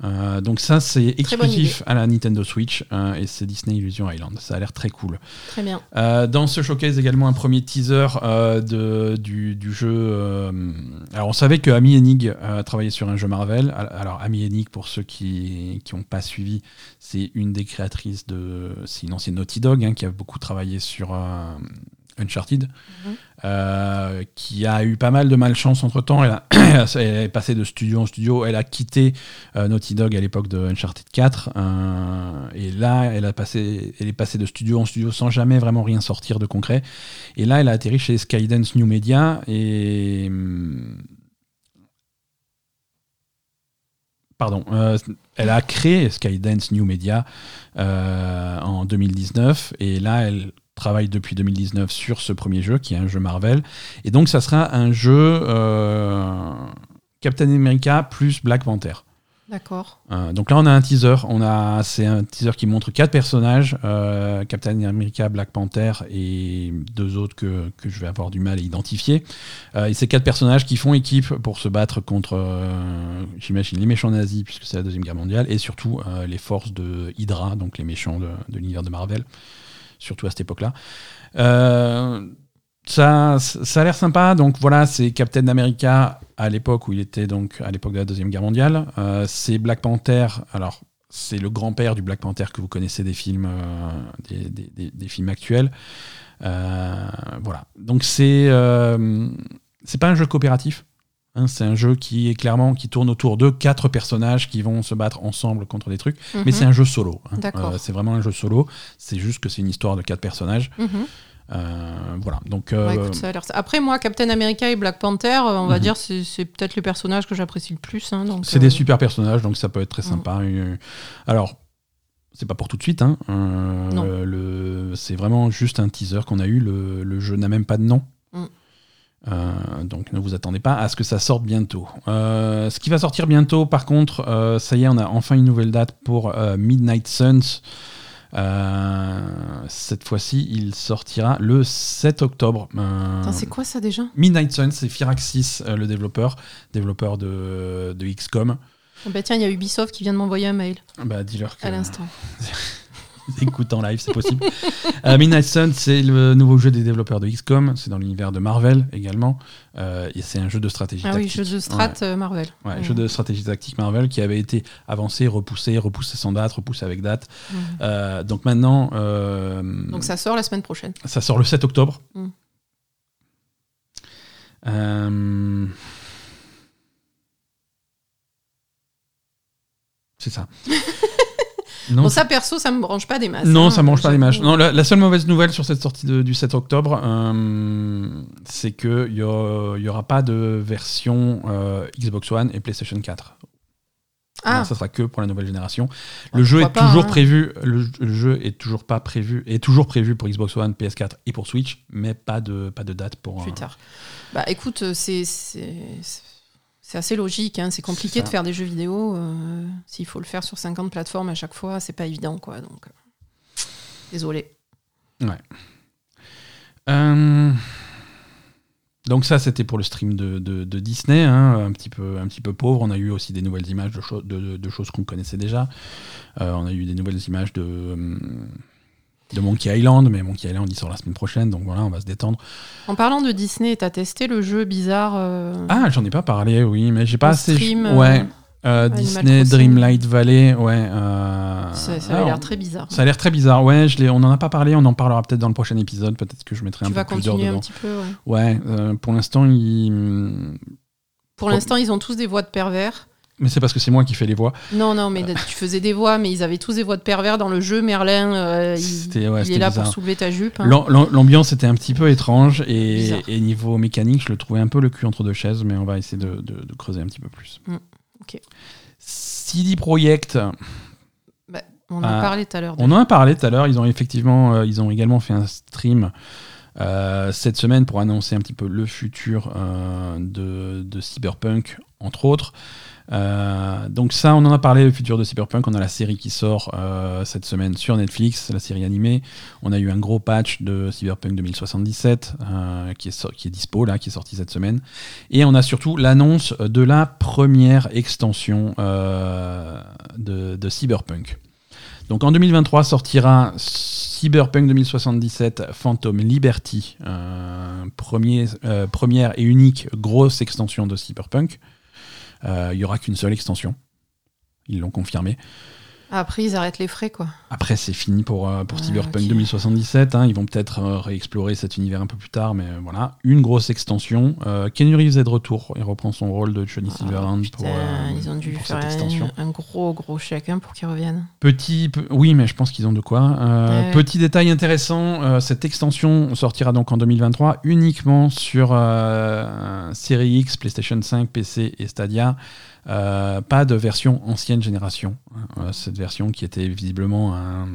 Euh, donc ça, c'est exclusif à la Nintendo Switch euh, et c'est Disney Illusion Island. Ça a l'air très cool. Très bien. Euh, dans ce showcase également un premier teaser euh, de, du, du jeu. euh, alors on savait que Amy Hennig euh, travaillait sur un jeu Marvel. Al- Alors Amy Hennig, pour ceux qui n'ont pas suivi, c'est une des créatrices de. C'est une ancienne Naughty Dog hein, qui a beaucoup travaillé sur Uncharted, Mhm. euh, qui a eu pas mal de malchance entre temps. <clears throat> Elle, a- elle est passée de studio en studio. Elle a quitté euh, Naughty Dog à l'époque de Uncharted 4. euh, et là, elle, a passé, elle est passée de studio en studio sans jamais vraiment rien sortir de concret. Et là, elle a atterri chez Skydance New Media. Et. hum, Pardon. euh, elle a créé Skydance New Media euh, en 2019. Et là, elle travaille depuis 2019 sur ce premier jeu, qui est un jeu Marvel. Et donc, ça sera un jeu euh, Captain America plus Black Panther. D'accord. Euh, donc là, on a un teaser. On a, c'est un teaser qui montre quatre personnages euh, Captain America, Black Panther et deux autres que, que je vais avoir du mal à identifier. Euh, et ces quatre personnages qui font équipe pour se battre contre, j'imagine, les méchants nazis, puisque c'est la Deuxième Guerre mondiale, et surtout les forces de Hydra, donc les méchants de, de l'univers de Marvel, surtout à cette époque-là. Euh, ça, ça a l'air sympa. Donc voilà, c'est Captain America à l'époque où il était donc à l'époque de la deuxième guerre mondiale. Euh, c'est Black Panther. Alors c'est le grand-père du Black Panther que vous connaissez des films, euh, des, films actuels. Euh, voilà. Donc c'est c'est pas un jeu coopératif. Hein, c'est un jeu qui est clairement qui tourne autour de quatre personnages qui vont se battre ensemble contre des trucs. Mais Mhm. c'est un jeu solo. hein. Euh, c'est vraiment un jeu solo. C'est juste que c'est une histoire de quatre personnages. Mhm. Euh, voilà. Donc euh, écoute, ça a l'air- Après, moi, Captain America et Black Panther, on va Mhm. dire, c'est peut-être les personnages que j'apprécie le plus. hein, donc, C'est euh, des super personnages, donc ça peut être très sympa. Alors, c'est pas pour tout de suite. Hein. Le- c'est vraiment juste un teaser qu'on a eu. Le, le jeu n'a même pas de nom. Mm. Euh, donc ne vous attendez pas à ce que ça sorte bientôt. Euh, ce qui va sortir bientôt, par contre, euh, ça y est, on a enfin une nouvelle date pour Midnight Suns. Euh, cette fois-ci, il sortira le 7 octobre. Euh, c'est quoi ça déjà? Midnight Suns, c'est Firaxis, euh, le développeur, développeur de, de XCOM. Ah Bah tiens, il y a Ubisoft qui vient de m'envoyer un mail Bah, dis-leur que à l'instant. <laughs> <laughs> écoute en live, c'est possible. Euh, Midnight Sun, c'est le nouveau jeu des développeurs de XCOM. C'est dans l'univers de Marvel également. Euh, et c'est un jeu de stratégie Ah oui, jeu de strat euh, Marvel. Ouais, ouais, Mhm. jeu de stratégie tactique Marvel qui avait été avancé, repoussé, repoussé sans date, repoussé avec date. Mhm. Euh, donc maintenant, Donc ça sort la semaine prochaine. ça sort le 7 octobre. Euh, C'est ça. <laughs> Non, Bon, ça perso, ça me branche pas des masses. Non, hein, ça mange pas les j'avoue. mâches. Non, la, la seule mauvaise nouvelle sur cette sortie de- du 7 octobre, euh, c'est qu'il n'y aura pas de version euh, Xbox One et PlayStation 4. Ah, Non, ça sera que pour la nouvelle génération. Bah, Le jeu est pas, toujours hein. prévu. Le, le jeu est toujours pas prévu. Est toujours prévu pour Xbox One, PS4 et pour Switch, mais pas de pas de date pour. plus euh, tard. Bah écoute, c'est c'est- assez logique, hein, c'est compliqué de faire des jeux vidéo. euh, S'il faut le faire sur 50 plateformes à chaque fois, c'est pas évident, quoi. Donc, euh, désolé. Euh, Donc ça, c'était pour le stream de, de- de Disney, hein, un, petit peu, un petit peu pauvre. On a eu aussi des nouvelles images de, cho- de- de choses qu'on connaissait déjà. Euh, on a eu des nouvelles images de, hum, de Monkey Island, mais Monkey Island, il sort la semaine prochaine, donc voilà, on va se détendre. En parlant de Disney, t'as testé le jeu bizarre euh, Ah, j'en ai pas parlé, oui, mais j'ai pas assez... stream, euh, ouais, euh, Animal Disney. Dreamlight Valley, ouais. euh, Ça, ça a alors, l'air très bizarre. Ça a l'air très bizarre, ouais, je on en a pas parlé, on en parlera peut-être dans le prochain épisode, peut-être que je mettrai Tu un peu plus d'heures continuer un dedans. petit peu, ouais. Ouais, euh, pour l'instant, il... Pour l'instant, ils ont tous des voix de pervers. Mais c'est parce que c'est moi qui fais les voix. Non, non, mais tu faisais des voix, mais ils avaient tous des voix de pervers dans le jeu. Merlin, euh, il, ouais, est là bizarre. pour soulever ta jupe. hein. L'am- l'am- L'ambiance était un petit peu étrange et, niveau mécanique, je le trouvais un peu le cul entre deux chaises, mais on va essayer de, de- de creuser un petit peu plus. Mm, ok. CD Projekt, Bah, on en a Ah, parlé tout à l'heure. on en a parlé tout à l'heure. Ils ont effectivement, euh, ils ont également fait un stream euh, cette semaine pour annoncer un petit peu le futur euh, de, de Cyberpunk, entre autres. Euh, donc ça, on en a parlé, le futur de Cyberpunk. On a la série qui sort euh, cette semaine sur Netflix, la série animée. On a eu un gros patch de Cyberpunk 2077 euh, qui, est qui est dispo là, qui est sorti cette semaine. Et on a surtout l'annonce de la première extension euh, de, Cyberpunk. Donc en 2023 sortira Cyberpunk 2077 Phantom Liberty, première et unique grosse extension de Cyberpunk. Euh, Il n'y aura qu'une seule extension. Ils l'ont confirmé. Après, ils arrêtent les frais, quoi. Après, c'est fini pour, euh, pour Ah, Cyberpunk ok. 2077. hein. Ils vont peut-être euh, réexplorer cet univers un peu plus tard, mais euh, voilà. Une grosse extension. Euh, Keanu Reeves est de retour. Il reprend son rôle de Johnny Ah, Silverhand pour, putain, ils ont dû pour faire cette extension. un gros, gros chèque hein, pour qu'ils reviennent. Petit, pe- oui, mais je pense qu'ils ont de quoi. Ouais. Petit détail intéressant, cette extension sortira donc en 2023 uniquement sur Série X, PlayStation 5, PC et Stadia. Euh, pas de version ancienne génération. Euh, cette version qui était visiblement un,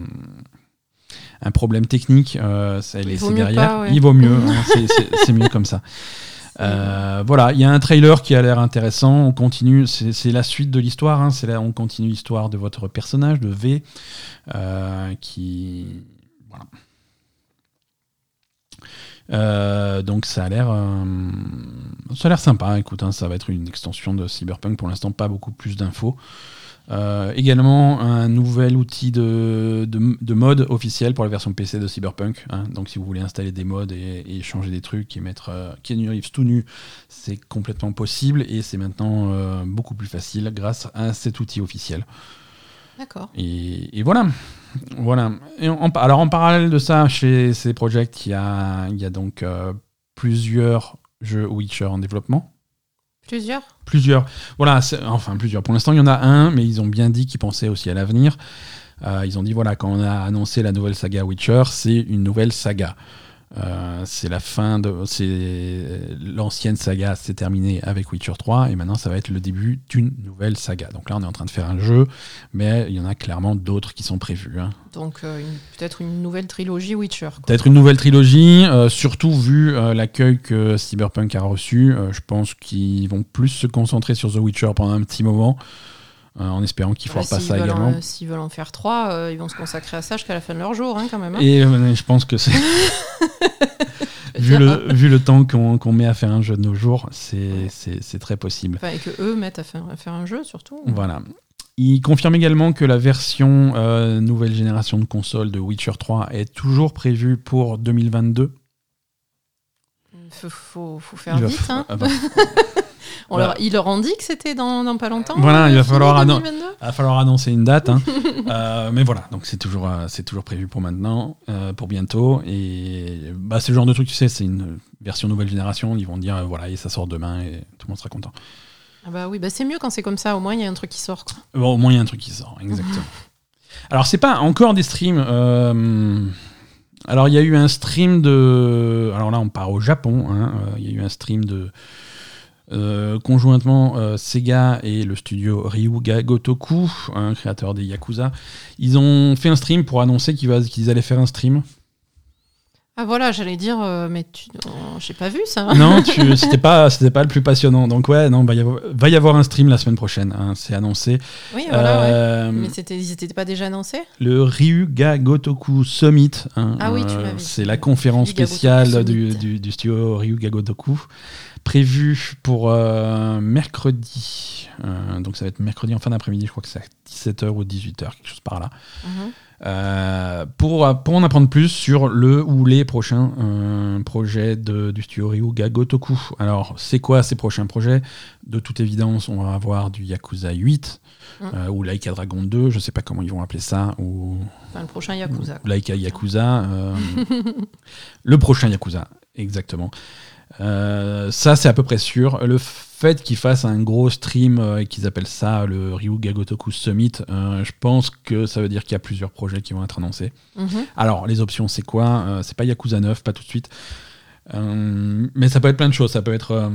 un problème technique, euh, ça est laissé derrière. pas, ouais. Il vaut mieux, hein, <laughs> c'est- mieux comme ça. Euh, voilà, il y a un trailer qui a l'air intéressant. On continue, c'est la suite de l'histoire. hein, c'est là, on continue l'histoire de votre personnage, de V, qui, voilà. Euh, donc ça a l'air, euh, ça a l'air sympa. Écoute, hein, ça va être une extension de Cyberpunk. Pour l'instant, pas beaucoup plus d'infos. Euh, également un nouvel outil de, de, de mode officiel pour la version PC de Cyberpunk. hein. Donc si vous voulez installer des modes et, et changer des trucs et mettre euh, Keanu Reeves tout nu, c'est complètement possible et c'est maintenant euh, beaucoup plus facile grâce à cet outil officiel. D'accord. Et, et voilà. Voilà. Et en- alors en parallèle de ça, chez CD Projekt, il y a, il y a donc euh, plusieurs jeux Witcher en développement Plusieurs? Plusieurs. Voilà, enfin plusieurs. Pour l'instant, il y en a un, mais ils ont bien dit qu'ils pensaient aussi à l'avenir. Euh, ils ont dit voilà, quand on a annoncé la nouvelle saga Witcher, c'est une nouvelle saga. Euh, c'est la fin de. C'est l'ancienne saga s'est terminée avec Witcher 3 et maintenant ça va être le début d'une nouvelle saga. Donc là, on est en train de faire un jeu, mais il y en a clairement d'autres qui sont prévus. hein. Donc, euh, peut-être une nouvelle trilogie Witcher. Peut-être une nouvelle trilogie, euh, surtout vu euh, l'accueil que Cyberpunk a reçu. euh, je pense qu'ils vont plus se concentrer sur The Witcher pendant un petit moment, euh, en espérant qu'ils Bah, feront pas ça veulent également. en- S'ils veulent en faire trois, euh, ils vont se consacrer à ça jusqu'à la fin de leur jour, hein, quand même. hein. Et euh, je pense que c'est. <laughs> vu, le, vu le temps qu'on met à faire un jeu de nos jours, c'est très possible. Enfin, et que eux mettent à faire, à faire un jeu, surtout. Voilà. Il confirme également que la version euh, nouvelle génération de console de Witcher 3 est toujours prévue pour 2022. Faut, faut, faut faire vite. Hein. ah bah, <laughs> On Voilà. leur, ils leur ont dit que c'était dans, dans pas longtemps. Voilà, euh, il va falloir annon- 2022. Il va falloir annoncer une date. hein. <laughs> Euh, mais voilà, donc c'est toujours, euh, c'est toujours prévu pour maintenant, euh, pour bientôt. Et bah, c'est le genre de truc, tu sais, c'est une version nouvelle génération. Ils vont dire, euh, voilà, et ça sort demain et tout le monde sera content. Ah bah oui, bah c'est mieux quand c'est comme ça. Au moins, il y a un truc qui sort. quoi. Bon, au moins, il y a un truc qui sort, exactement. <laughs> Alors, c'est pas encore des streams. Alors, il y a eu un stream de. Alors là, on part au Japon. hein, euh, Il y a eu un stream de. Euh, conjointement euh, Sega et le studio Ryuga Gotoku, un créateur des Yakuza, ils ont fait un stream pour annoncer qu'ils allaient faire un stream. Ah voilà, j'allais dire, euh, mais tu, oh, j'ai pas vu ça. <laughs> Non, <laughs> c'était pas, c'était pas le plus passionnant. Donc ouais, non, va y avoir, va y avoir un stream la semaine prochaine. hein, c'est annoncé. Oui, voilà. ouais. Mais c'était, ils étaient pas déjà annoncés? le Ryuga Gotoku Summit. hein, Ah oui, tu dit. C'est la conférence spéciale du, du, du studio Ryuga Gotoku, prévue pour euh, mercredi. Euh, donc ça va être mercredi en fin d'après-midi, je crois que c'est à 17h ou 18h, quelque chose par là. Mhm. Euh, pour, pour en apprendre plus sur le ou les prochains projets de, du studio Ryuga Gotoku. Alors, c'est quoi ces prochains projets? De toute évidence, on va avoir du Yakuza 8 Mm. euh, ou Laika Dragon 2, je sais pas comment ils vont appeler ça, ou Enfin, le prochain Yakuza. Laika Yakuza. <laughs> le prochain Yakuza, exactement. Euh, ça, c'est à peu près sûr. Le fait qu'ils fassent un gros stream euh, et qu'ils appellent ça le Ryuga Gotoku Summit, euh, je pense que ça veut dire qu'il y a plusieurs projets qui vont être annoncés. Mhm. Alors, les options, c'est quoi? C'est pas Yakuza 9, pas tout de suite. Mais ça peut être plein de choses. Ça peut être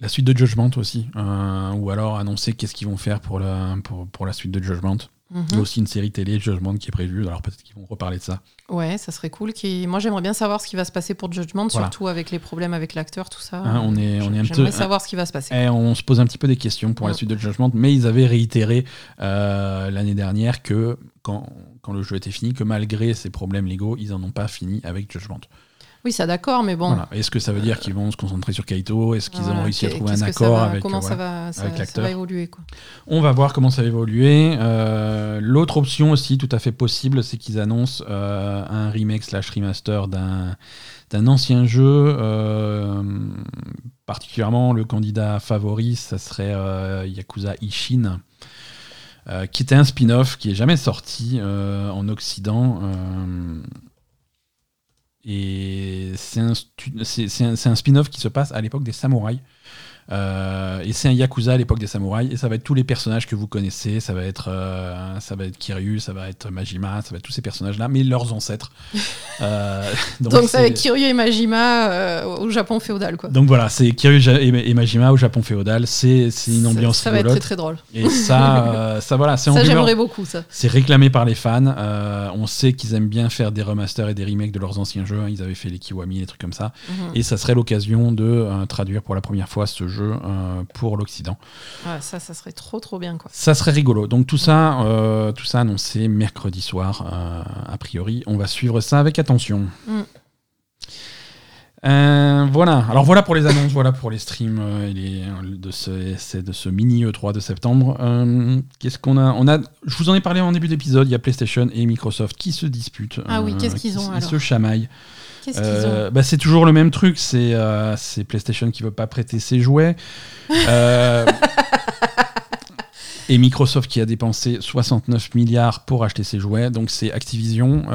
la suite de Judgment aussi. ou alors annoncer qu'est-ce qu'ils vont faire pour la, pour, pour la suite de Judgment. Il y a aussi une série télé, Judgment, qui est prévue. Alors peut-être qu'ils vont reparler de ça. Ouais, ça serait cool. Qui... Moi, j'aimerais bien savoir ce qui va se passer pour Judgment, Voilà. surtout avec les problèmes avec l'acteur, tout ça. Hein, on est- on est un J'aimerais peu- savoir ce qui va se passer. Et on se pose un petit peu des questions pour la suite de Judgment, mais ils avaient réitéré euh, l'année dernière que quand, quand le jeu était fini, que malgré ces problèmes légaux, ils en ont pas fini avec Judgment. Oui, ça d'accord, mais bon. Voilà. Est-ce que ça veut dire qu'ils vont se concentrer sur Kaito? Est-ce qu'ils Voilà, ont réussi à trouver un accord va- avec Comment euh, ça va, ça, va évoluer quoi. On va voir comment ça va évoluer. Euh, L'autre option aussi, tout à fait possible, c'est qu'ils annoncent euh, un remake slash remaster d'un d'un ancien jeu. particulièrement, le candidat favori, ça serait Yakuza Ishin. qui était un spin-off qui est jamais sorti en Occident. et c'est un, spin-off qui se passe à l'époque des samouraïs. Euh, et c'est un Yakuza à l'époque des samouraïs. Et ça va être tous les personnages que vous connaissez. Ça va être, euh, ça va être Kiryu, ça va être Majima, ça va être tous ces personnages-là, mais leurs ancêtres. <laughs> Euh, Donc, c'est- c'est avec Kiryu et Majima au Japon féodal quoi. donc voilà, c'est Kiryu et Majima au Japon féodal. C'est c'est une Ça- ambiance Ça, va être très très drôle. Et ça, ça voilà, c'est Ça, j'aimerais beaucoup ça. C'est réclamé par les fans. On sait qu'ils aiment bien faire des remasters et des remakes de leurs anciens jeux. Ils avaient fait les Kiwami, les trucs comme ça. Mhm. Et ça serait l'occasion de traduire pour la première fois ce jeu euh, pour l'Occident. Ouais, ça, ça serait trop trop bien quoi. Ça serait rigolo. Donc tout ça, euh, tout ça annoncé mercredi soir, euh, a priori. On va suivre ça avec attention. Mm. Euh, voilà. Alors voilà pour les annonces, voilà pour les streams euh, et les- de ce, c'est de ce mini E3 de septembre. Euh, Qu'est-ce qu'on a? On a, je vous en ai parlé en début d'épisode. Il y a PlayStation et Microsoft qui se disputent. Ah oui, qu'est-ce qu'ils qui- ont, Ils alors? se chamaillent. Qu'est-ce qu'ils Euh, ont bah, c'est toujours le même truc, c'est euh, c'est PlayStation qui veut pas prêter ses jouets. <laughs> Euh, et Microsoft qui a dépensé 69 milliards pour acheter ses jouets, donc c'est Activision. <laughs>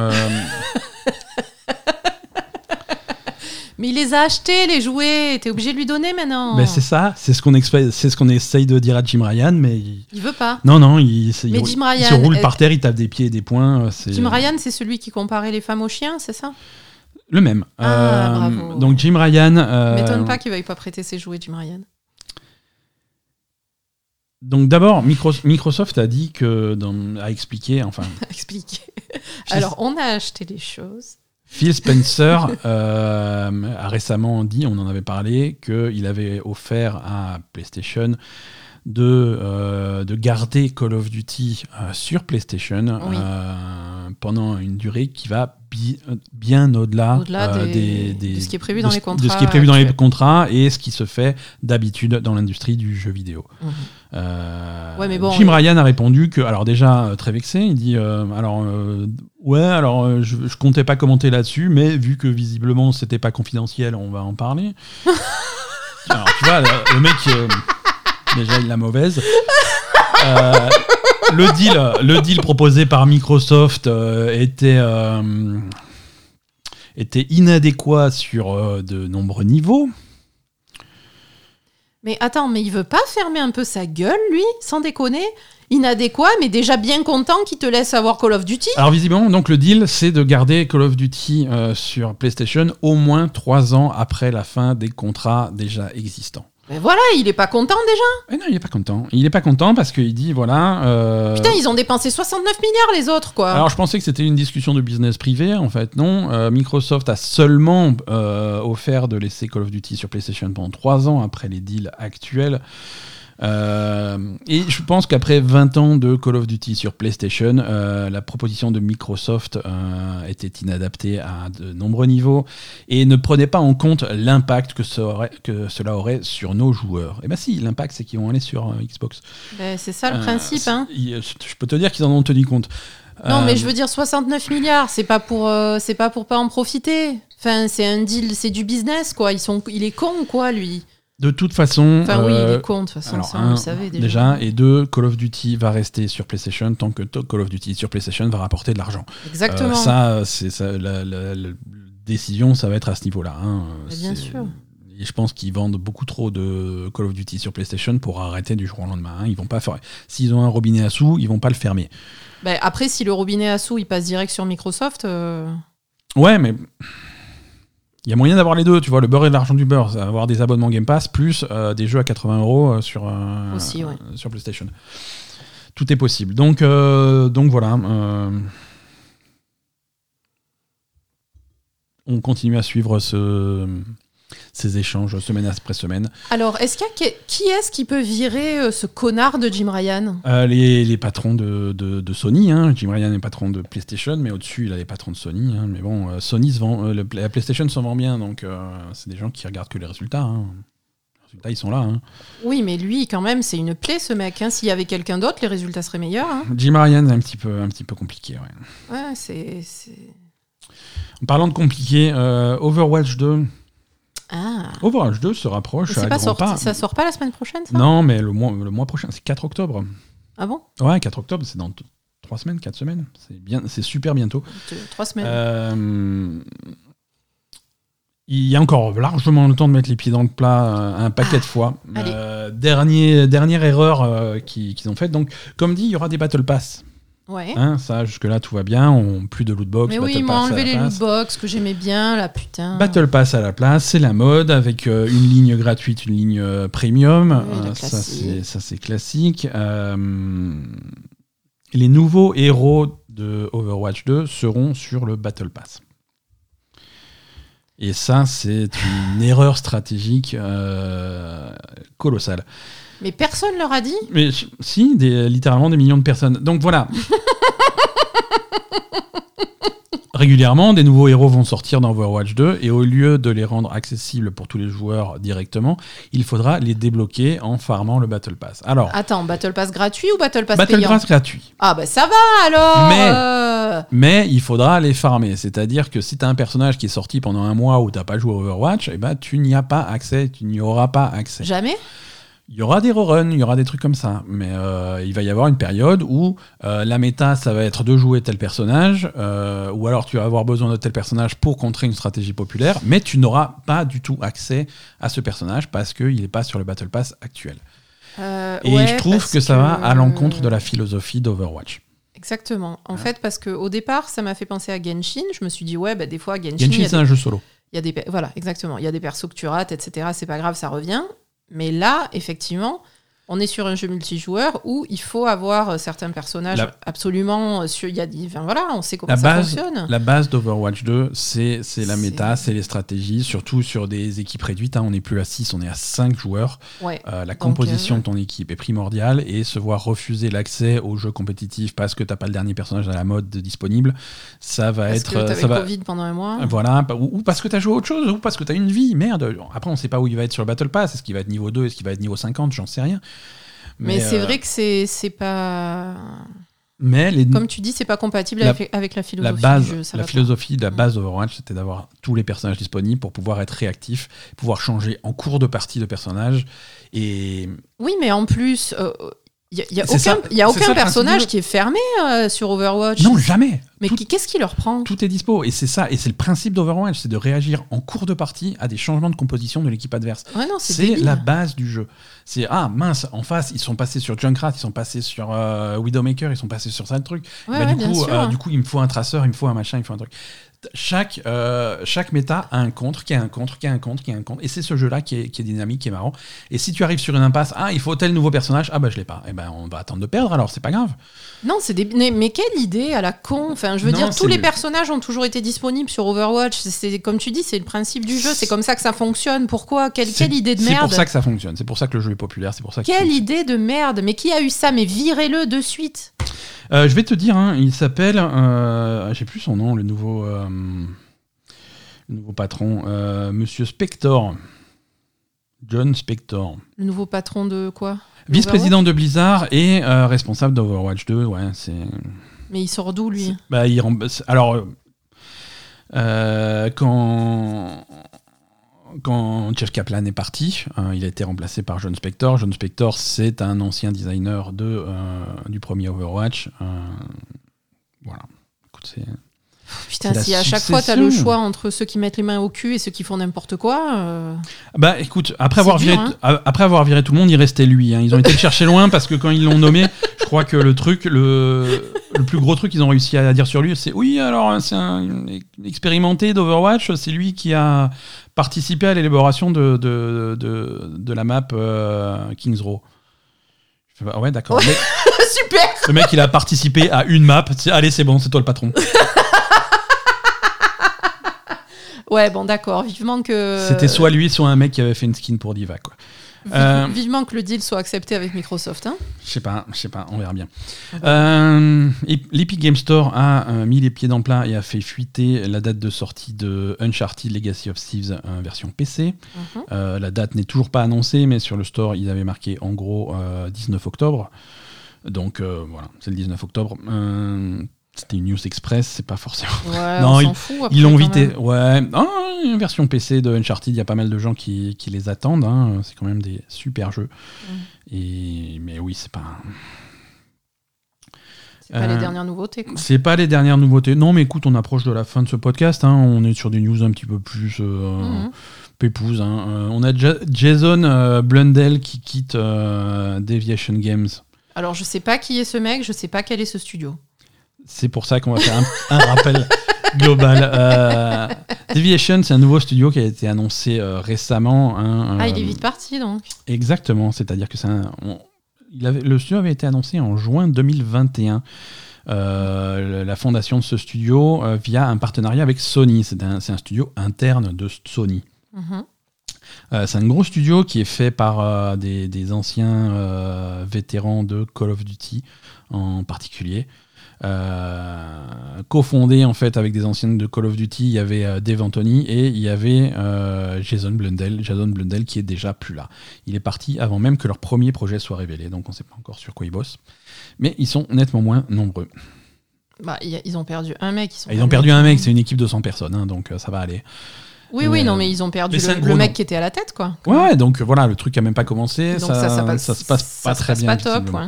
Mais il les a achetés les jouets. T'es obligé de lui donner maintenant. ben, c'est ça, c'est ce qu'on c'est ce qu'on essaye de dire à Jim Ryan, mais il- Il veut pas. non non, il, il Mais roule- Jim il Ryan, se roule par terre, il tape des pieds et des poings. Jim Ryan, c'est celui qui comparait les femmes aux chiens, c'est ça? Le même. Ah, Euh, bravo. donc Jim Ryan. euh, M'étonne pas qu'il veuille pas prêter ses jouets, Jim Ryan. Donc d'abord, Micro- Microsoft a dit que, dans- a expliqué, enfin, <laughs> Explique. Alors, on a acheté les choses. Phil Spencer <laughs> euh, a récemment dit, on en avait parlé, qu'il avait offert à PlayStation de, euh, de garder Call of Duty euh, sur PlayStation Oui. euh, pendant une durée qui va bi- bien au-delà Au-delà des- des- de ce qui est prévu dans les de contrats ce qui est prévu dans les actuels. contrats et ce qui se fait d'habitude dans l'industrie du jeu vidéo. Ouais, mais bon, Jim Ryan a répondu que, alors déjà très vexé, il dit alors ouais, alors je, je comptais pas commenter là-dessus, mais vu que visiblement c'était pas confidentiel, on va en parler. <laughs> alors tu vois, le, mec déjà il la mauvaise. Euh, le deal, le deal proposé par Microsoft euh, était euh, était inadéquat sur de nombreux niveaux. Mais attends, mais il veut pas fermer un peu sa gueule, lui, sans déconner? Inadéquat, mais déjà bien content qu'il te laisse avoir Call of Duty Alors visiblement, donc le deal, c'est de garder Call of Duty sur PlayStation au moins trois ans après la fin des contrats déjà existants. Mais voilà, il est pas content déjà. Mais non, il est pas content. Il est pas content parce qu'il dit voilà. euh, Putain, ils ont dépensé 69 milliards les autres, quoi. Alors je pensais que c'était une discussion de business privé, en fait non. Euh, Microsoft a seulement euh, offert de laisser Call of Duty sur PlayStation pendant 3 ans après les deals actuels. Euh, et je pense qu'après 20 ans de Call of Duty sur PlayStation, euh, la proposition de Microsoft euh, était inadaptée à de nombreux niveaux et ne prenait pas en compte l'impact que, cela aurait sur nos joueurs. Et bien si, l'impact c'est qu'ils vont aller sur Xbox. Ben, c'est ça le principe, hein. Je peux te dire qu'ils en ont tenu compte. Non, mais je veux dire 69 milliards, c'est pas pour, c'est pas pour pas en profiter. Enfin, c'est un deal, c'est du business, quoi. Ils sont, il est con, quoi, lui. De toute façon. Enfin, oui, il euh, est con, de toute façon, alors, ça, un, on le savait déjà. déjà. Et deux, Call of Duty va rester sur PlayStation tant que Call of Duty sur PlayStation va rapporter de l'argent. Exactement. Euh, ça, c'est ça, la, la- la décision, ça va être à ce niveau-là. hein. Bien sûr. Et je pense qu'ils vendent beaucoup trop de Call of Duty sur PlayStation pour arrêter du jour au lendemain. hein. Ils vont pas faire. S'ils ont un robinet à sous, ils vont pas le fermer. Ben, après, si le robinet à sous, il passe direct sur Microsoft, euh, Ouais, mais il y a moyen d'avoir les deux, tu vois, le beurre et l'argent du beurre, avoir des abonnements Game Pass plus euh, des jeux à 80 euros euh, sur, euh, Aussi, ouais. sur PlayStation. Tout est possible. Donc, euh, donc voilà. on continue à suivre ce, ces échanges semaine après semaine. Alors, est-ce qu'il y a qui est-ce qui peut virer euh, ce connard de Jim Ryan? Euh, les, les patrons de, de- de Sony, hein. Jim Ryan est patron de PlayStation, mais au-dessus, il a les patrons de Sony. hein. Mais bon, euh, Sony se vend, euh, le- la PlayStation se vend bien, donc c'est des gens qui regardent que les résultats. hein. Les résultats, ils sont là. Oui, mais lui, quand même, c'est une plaie, ce mec. S'il y avait quelqu'un d'autre, les résultats seraient meilleurs. Jim Ryan, c'est un petit peu, un petit peu compliqué. ouais. Ouais, c'est. c'est- En parlant de compliqué, Overwatch 2. Ah. Overwatch 2 se rapproche à pas grands sorti, pas. ça sort pas la semaine prochaine, ça? Non, mais le mois, le mois prochain, c'est 4 octobre. Ah bon? Ouais, 4 octobre, c'est dans 3 semaines, 4 semaines. C'est bien, c'est super bientôt. Deux- Trois semaines. Euh, il y a encore largement le temps de mettre les pieds dans le plat euh, un paquet de fois. Ah, allez. Euh, dernier, dernière erreur qu'ils qu'ils ont faite. Donc, comme dit, il y aura des Battle Pass. Ouais. Hein, ça, jusque-là, tout va bien. On, plus de loot box. mais oui, ils m'ont enlevé les place. lootbox que j'aimais bien, là, putain. Battle Pass à la place, c'est la mode avec euh, une ligne gratuite, une ligne euh, premium. Oui, Euh, ça, c'est classique. Euh, les nouveaux héros de Overwatch 2 seront sur le Battle Pass. Et ça, c'est une <laughs> erreur stratégique colossale. Mais personne leur a dit Mais si, des, littéralement des millions de personnes. Donc voilà. <laughs> Régulièrement, des nouveaux héros vont sortir dans Overwatch 2 et au lieu de les rendre accessibles pour tous les joueurs directement, il faudra les débloquer en farmant le Battle Pass. Alors, Attends, Battle Pass gratuit ou Battle Pass Battle payant Pass gratuit, Ah bah ça va alors Mais- euh, mais il faudra les farmer. C'est-à-dire que si tu as un personnage qui est sorti pendant un mois où tu pas joué à Overwatch, eh ben, tu n'y as pas accès, tu n'y auras pas accès. Jamais? Il y aura des reruns, il y aura des trucs comme ça, mais euh, il va y avoir une période où euh, la méta, ça va être de jouer tel personnage, euh, ou alors tu vas avoir besoin de tel personnage pour contrer une stratégie populaire, mais tu n'auras pas du tout accès à ce personnage parce qu'il n'est pas sur le Battle Pass actuel. Et ouais, je trouve que ça va à l'encontre de la philosophie d'Overwatch. Exactement. En Hein fait, parce qu'au départ, ça m'a fait penser à Genshin. Je me suis dit, ouais, bah, des fois, Genshin, Genshin, c'est des- un jeu solo. il y a des voilà, exactement. Il y a des persos que tu rates, etc. C'est pas grave, ça revient. Mais là, effectivement, on est sur un jeu multijoueur où il faut avoir euh, certains personnages La- absolument. euh, sur- Il y a, des- enfin, voilà, on sait comment La ça base, fonctionne. la base d'Overwatch 2, c'est la méta, c'est les stratégies, surtout sur des équipes réduites. hein. on n'est plus à 6, on est à 5 joueurs. Ouais. Euh, la Donc, composition euh, de ton équipe est primordiale et se voir refuser l'accès aux jeux compétitifs parce que t'as pas le dernier personnage à la mode disponible, ça va Parce être. que t'avais ça va, Covid pendant un mois. voilà, ou, ou parce que t'as joué à autre chose, ou parce que t'as une vie, merde. Après, on sait pas où il va être sur le Battle Pass. Est-ce qu'il va être niveau 2, est-ce qu'il va être niveau 50, j'en sais rien. Mais, c'est euh, vrai que c'est c'est pas. Mais les, Comme tu dis, c'est pas compatible La- avec, avec la la philosophie base, du jeu. ça la philosophie de la base d'Overwatch, c'était d'avoir tous les personnages disponibles pour pouvoir être réactif, pouvoir changer en cours de partie de personnage. Et Oui, mais en plus, euh, Il y a, il y a aucun, ça- y a aucun personnage qui est fermé euh, sur Overwatch. Non, jamais. Mais qu'est-ce qui leur prend? Tout est dispo et c'est ça et c'est le principe d'Overwatch, c'est de réagir en cours de partie à des changements de composition de l'équipe adverse. Ouais, c'est la base du jeu. C'est ah mince, en face ils sont passés sur Junkrat, ils sont passés sur euh, Widowmaker, ils sont passés sur ça le truc. Ouais, Bah, ouais, du coup, euh, du coup il me faut un traceur, il me faut un machin, il me faut un truc. Chaque, euh, chaque méta a un contre, qui a un contre, qui a un contre, qui a un contre. Et c'est ce jeu-là qui est, qui est dynamique, qui est marrant. Et si tu arrives sur une impasse, ah, il faut tel nouveau personnage, ah bah je l'ai pas. Et ben on va attendre de perdre alors, c'est pas grave. Non, c'est des... mais, mais quelle idée à la con Enfin, je veux Non, dire, c'est tous les nul. personnages ont toujours été disponibles sur Overwatch. C'est- C'est comme tu dis, c'est le principe du jeu. C'est comme ça que ça fonctionne. Pourquoi? Quelle, C'est- quelle idée de C'est merde? pour ça que ça fonctionne, c'est pour ça que le jeu populaire, c'est pour ça Quelle idée de merde Mais qui a eu ça? Mais virez-le de suite. Euh, je vais te dire, hein, il s'appelle, euh, j'ai plus son nom, le nouveau, euh, le nouveau patron, euh, Monsieur Spector, John Spector, Le nouveau patron de quoi? Vice-président de Blizzard et responsable d'Overwatch 2. Ouais, c'est. Mais il sort d'où lui? Bah, il alors, quand quand Jeff Kaplan est parti, hein, il a été remplacé par John Spector. John Spector, c'est un ancien designer de, euh, du premier Overwatch. Euh, voilà. Écoute, c'est- Putain, si à chaque fois t'as le succession. choix entre ceux qui mettent les mains au cul et ceux qui font n'importe quoi. euh, Bah écoute, après avoir, dur, viré, hein. après avoir viré tout le monde, il restait lui. hein. Ils ont été le chercher loin parce que quand ils l'ont nommé, je crois que le truc, le, le plus gros truc qu'ils ont réussi à dire sur lui, c'est oui, alors c'est un expérimenté d'Overwatch, c'est lui qui a participé à l'élaboration de, de, de, de la map euh, Kings Row. Je fais, bah, ouais, d'accord. Ouais. <laughs> Super Le mec, il a participé à une map. Allez, c'est bon, c'est toi le patron. <laughs> Ouais, bon, d'accord. Vivement que. C'était soit lui, soit un mec qui avait fait une skin pour Diva, quoi. euh, Vivement que le deal soit accepté avec Microsoft. Hein. Je sais pas, je sais pas, on verra bien. Euh, et L'Epic Game Store a euh, mis les pieds dans le plat et a fait fuiter la date de sortie de Uncharted Legacy of Thieves euh, version PC. Mhm. Euh, la date n'est toujours pas annoncée, mais sur le store, ils avaient marqué en gros euh, 19 octobre. Donc euh, voilà, c'est le 19 octobre. Euh, C'était une news express, c'est pas forcément. Ouais, Non, on ils- fout. après, Ils l'ont même. Ouais, Ah, une version PC de Uncharted, il y a pas mal de gens qui, qui les attendent. hein. C'est quand même des super jeux. Mm. Et, mais oui, c'est pas. C'est pas Euh, les dernières nouveautés. C'est pas les dernières nouveautés. Non, mais écoute, on approche de la fin de ce podcast. hein. On est sur des news un petit peu plus euh, Mhm. pépouses. hein. Euh, on a Ja- Jason euh, Blundell qui quitte euh, Deviation Games. Alors, je sais pas qui est ce mec, je sais pas quel est ce studio. C'est pour ça qu'on va faire un, un rappel global. Euh, Deviation, c'est un nouveau studio qui a été annoncé euh, récemment. hein, Ah, euh, il est vite parti donc. Exactement, c'est-à-dire que c'est un- on- il avait, le studio avait été annoncé en juin 2021. Euh, le- la fondation de ce studio euh, via un partenariat avec Sony. C'est un, studio interne de Sony. Mhm. Euh, c'est un gros studio qui est fait par des, des anciens vétérans de Call of Duty en particulier. Euh, cofondé en fait avec des anciennes de Call of Duty, il y avait euh, Dave Anthony et il y avait euh, Jason Blundell, Jason Blundell qui est déjà plus là. Il est parti avant même que leur premier projet soit révélé, donc on ne sait pas encore sur quoi ils bossent. Mais ils sont nettement moins nombreux. Bah, il y a- ils ont perdu un mec. Ils, sont Ils pas ont perdu un mec, c'est une équipe de 100 personnes, hein, donc ça va aller. Oui, oui, non, mais ils ont perdu le, mec nom. qui était à la tête, quoi. Ouais, ouais, donc voilà, le truc a même pas commencé, Donc ça, ça, ça, passe, ça se passe pas très passe bien. pas top, ouais.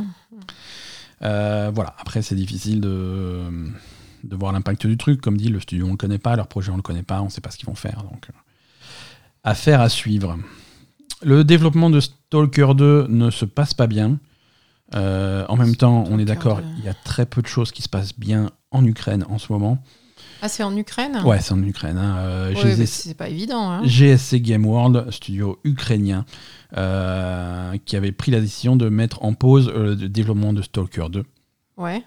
Euh, voilà, après c'est difficile de, de voir l'impact du truc. Comme dit, le studio on le connaît pas, leur projet on le connaît pas, on sait pas ce qu'ils vont faire. Donc, euh, affaire à suivre. Le développement de Stalker 2 ne se passe pas bien. Euh, en même temps, on est d'accord, 2. il y a très peu de choses qui se passent bien en Ukraine en ce moment. Ah, c'est en Ukraine Ouais, c'est en Ukraine. hein. Euh, Ouais, GSC c'est pas évident. Hein. GSC Game World, studio ukrainien, euh, qui avait pris la décision de mettre en pause euh, le développement de Stalker 2. Ouais.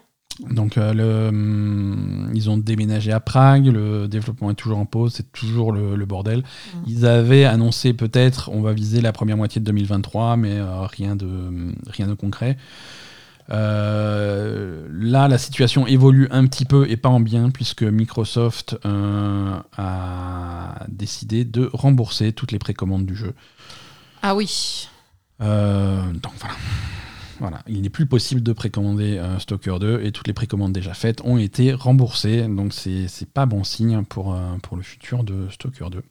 Donc le, hum, ils ont déménagé à Prague, le développement est toujours en pause, c'est toujours le, le bordel. Mm. Ils avaient annoncé peut-être on va viser la première moitié de 2023, mais rien, de, rien de concret. Euh, là, la situation évolue un petit peu et pas en bien, puisque Microsoft euh, a décidé de rembourser toutes les précommandes du jeu. Ah oui. Euh, donc voilà. Voilà, il n'est plus possible de précommander euh, Stalker 2 et toutes les précommandes déjà faites ont été remboursées. Donc c'est c'est pas bon signe pour, euh, pour le futur de Stalker 2.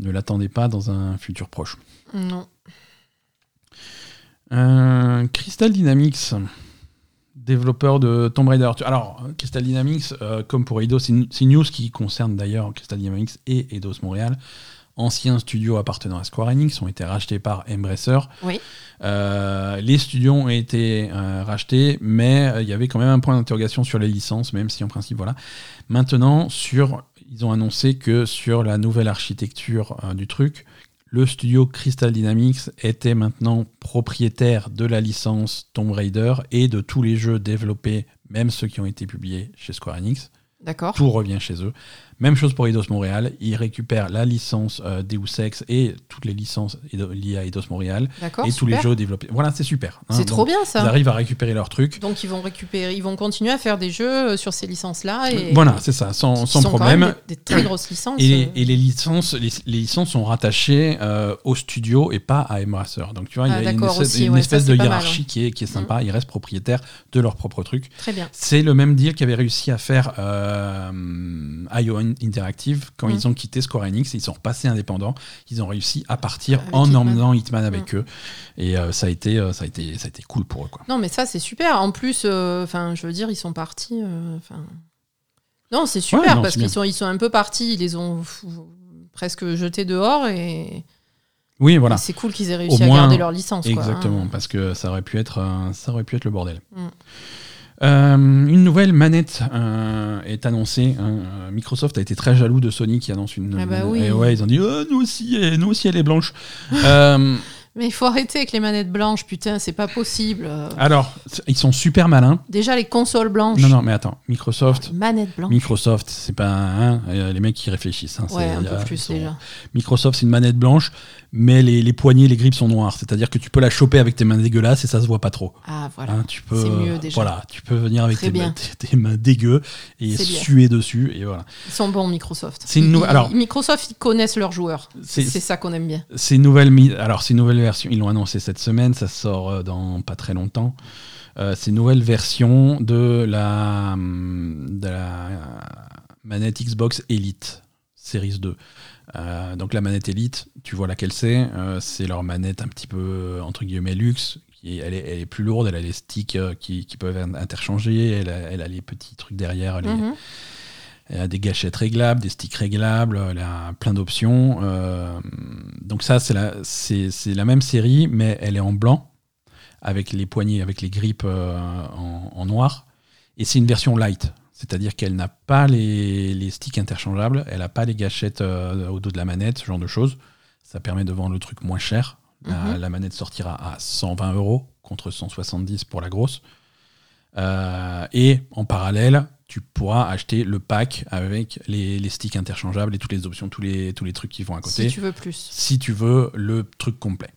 Ne l'attendez pas dans un futur proche. Non. Euh, Crystal Dynamics, développeur de Tomb Raider. Alors, Crystal Dynamics, euh, comme pour Eidos, c'est news qui concerne d'ailleurs Crystal Dynamics et Eidos Montréal. Anciens studios appartenant à Square Enix ont été rachetés par Embracer. Oui. Euh, les studios ont été rachetés, mais il y avait quand même un point d'interrogation sur les licences, même si en principe, voilà. Maintenant, sur, ils ont annoncé que sur la nouvelle architecture du truc, le studio Crystal Dynamics était maintenant propriétaire de la licence Tomb Raider et de tous les jeux développés, même ceux qui ont été publiés chez Square Enix. D'accord. Tout revient chez eux. Même chose pour Eidos Montréal. Ils récupèrent la licence euh, Deus Ex et toutes les licences liées à Eidos Montréal D'accord. et tous les jeux développés. Voilà, c'est super. hein. C'est trop bien Ils ça. arrivent à récupérer leurs trucs. Donc ils vont récupérer, ils vont continuer à faire des jeux euh, sur ces licences-là et Voilà, c'est ça, sans, qui sans sont quand problème. même des, des très grosses licences. Et, euh. et les licences, les, les licences sont rattachées euh, au studio et pas à Embracer. Donc tu vois, il Ah, y a une d'accord espèce, aussi, une ouais, espèce ça, de mal, hein. hiérarchie qui, est, qui est sympa. Ils restent propriétaires de leur propre truc. Très bien. C'est le même deal qu'avait réussi à faire euh, IO Interactive quand Mm. ils ont quitté Square Enix. Ils sont repassés indépendants. Ils ont réussi à partir Avec en Hitman. emmenant Hitman avec eux. Et euh, ça, a été, euh, ça, a été, ça a été cool pour eux. Quoi. Non mais ça c'est super. En plus, euh, je veux dire ils sont partis. Enfin non c'est super Ouais, non, parce qu'ils sont ils sont un peu partis. Ils les ont presque jetés dehors et, Oui, voilà. c'est cool qu'ils aient réussi à garder leur licence. quoi, Exactement, hein. parce que ça aurait pu être, ça aurait pu être le bordel. Mm. Euh, une nouvelle manette euh, est annoncée. hein. Euh, Microsoft a été très jaloux de Sony qui annonce une. Ah bah oui. et ouais, ils ont dit oh, nous aussi, nous aussi elle est blanche. <laughs> Euh, Mais il faut arrêter avec les manettes blanches. Putain c'est pas possible. alors, ils sont super malins. Déjà les consoles blanches. Non, non, mais attends, Microsoft. Manettes blanches. Microsoft, c'est pas hein, les mecs qui réfléchissent. hein, ouais un peu plus sont- déjà. Microsoft, c'est une manette blanche, mais les, les poignées, les grippes sont noires. C'est-à-dire que tu peux la choper avec tes mains dégueulasses et ça se voit pas trop. Ah voilà. Hein, tu peux, C'est mieux, déjà. Voilà, tu peux venir avec tes, mains- tes- tes mains dégueu et C'est suer dessus et voilà. Ils sont bons Microsoft. C'est une alors- Microsoft ils connaissent leurs joueurs. C'est- C'est ça qu'on aime bien. Ces nouvelles, mi- alors ces nouvelles versions, ils l'ont annoncé cette semaine, ça sort euh, dans pas très longtemps. Euh, ces nouvelles versions de la, hum, de la euh, manette Xbox Elite Series 2. Euh, donc la manette Elite, tu vois laquelle c'est. euh, c'est leur manette un petit peu entre guillemets luxe. Qui elle, est, elle est plus lourde, elle a les sticks euh, qui, qui peuvent être interchangés, elle a, elle a les petits trucs derrière, les, Mhm. elle a des gâchettes réglables, des sticks réglables, elle a plein d'options. euh, donc ça, c'est la, c'est, c'est la même série, mais elle est en blanc, avec les poignées, avec les grippes en, en noir. Et c'est une version light, c'est-à-dire qu'elle n'a pas les, les sticks interchangeables, elle n'a pas les gâchettes euh, au dos de la manette, ce genre de choses. Ça permet de vendre le truc moins cher. La, Mhm. la manette sortira à 120 euros contre 170 pour la grosse. Euh, et en parallèle, tu pourras acheter le pack avec les, les sticks interchangeables et toutes les options, tous les, tous les trucs qui vont à côté, Si tu veux plus. si tu veux le truc complet.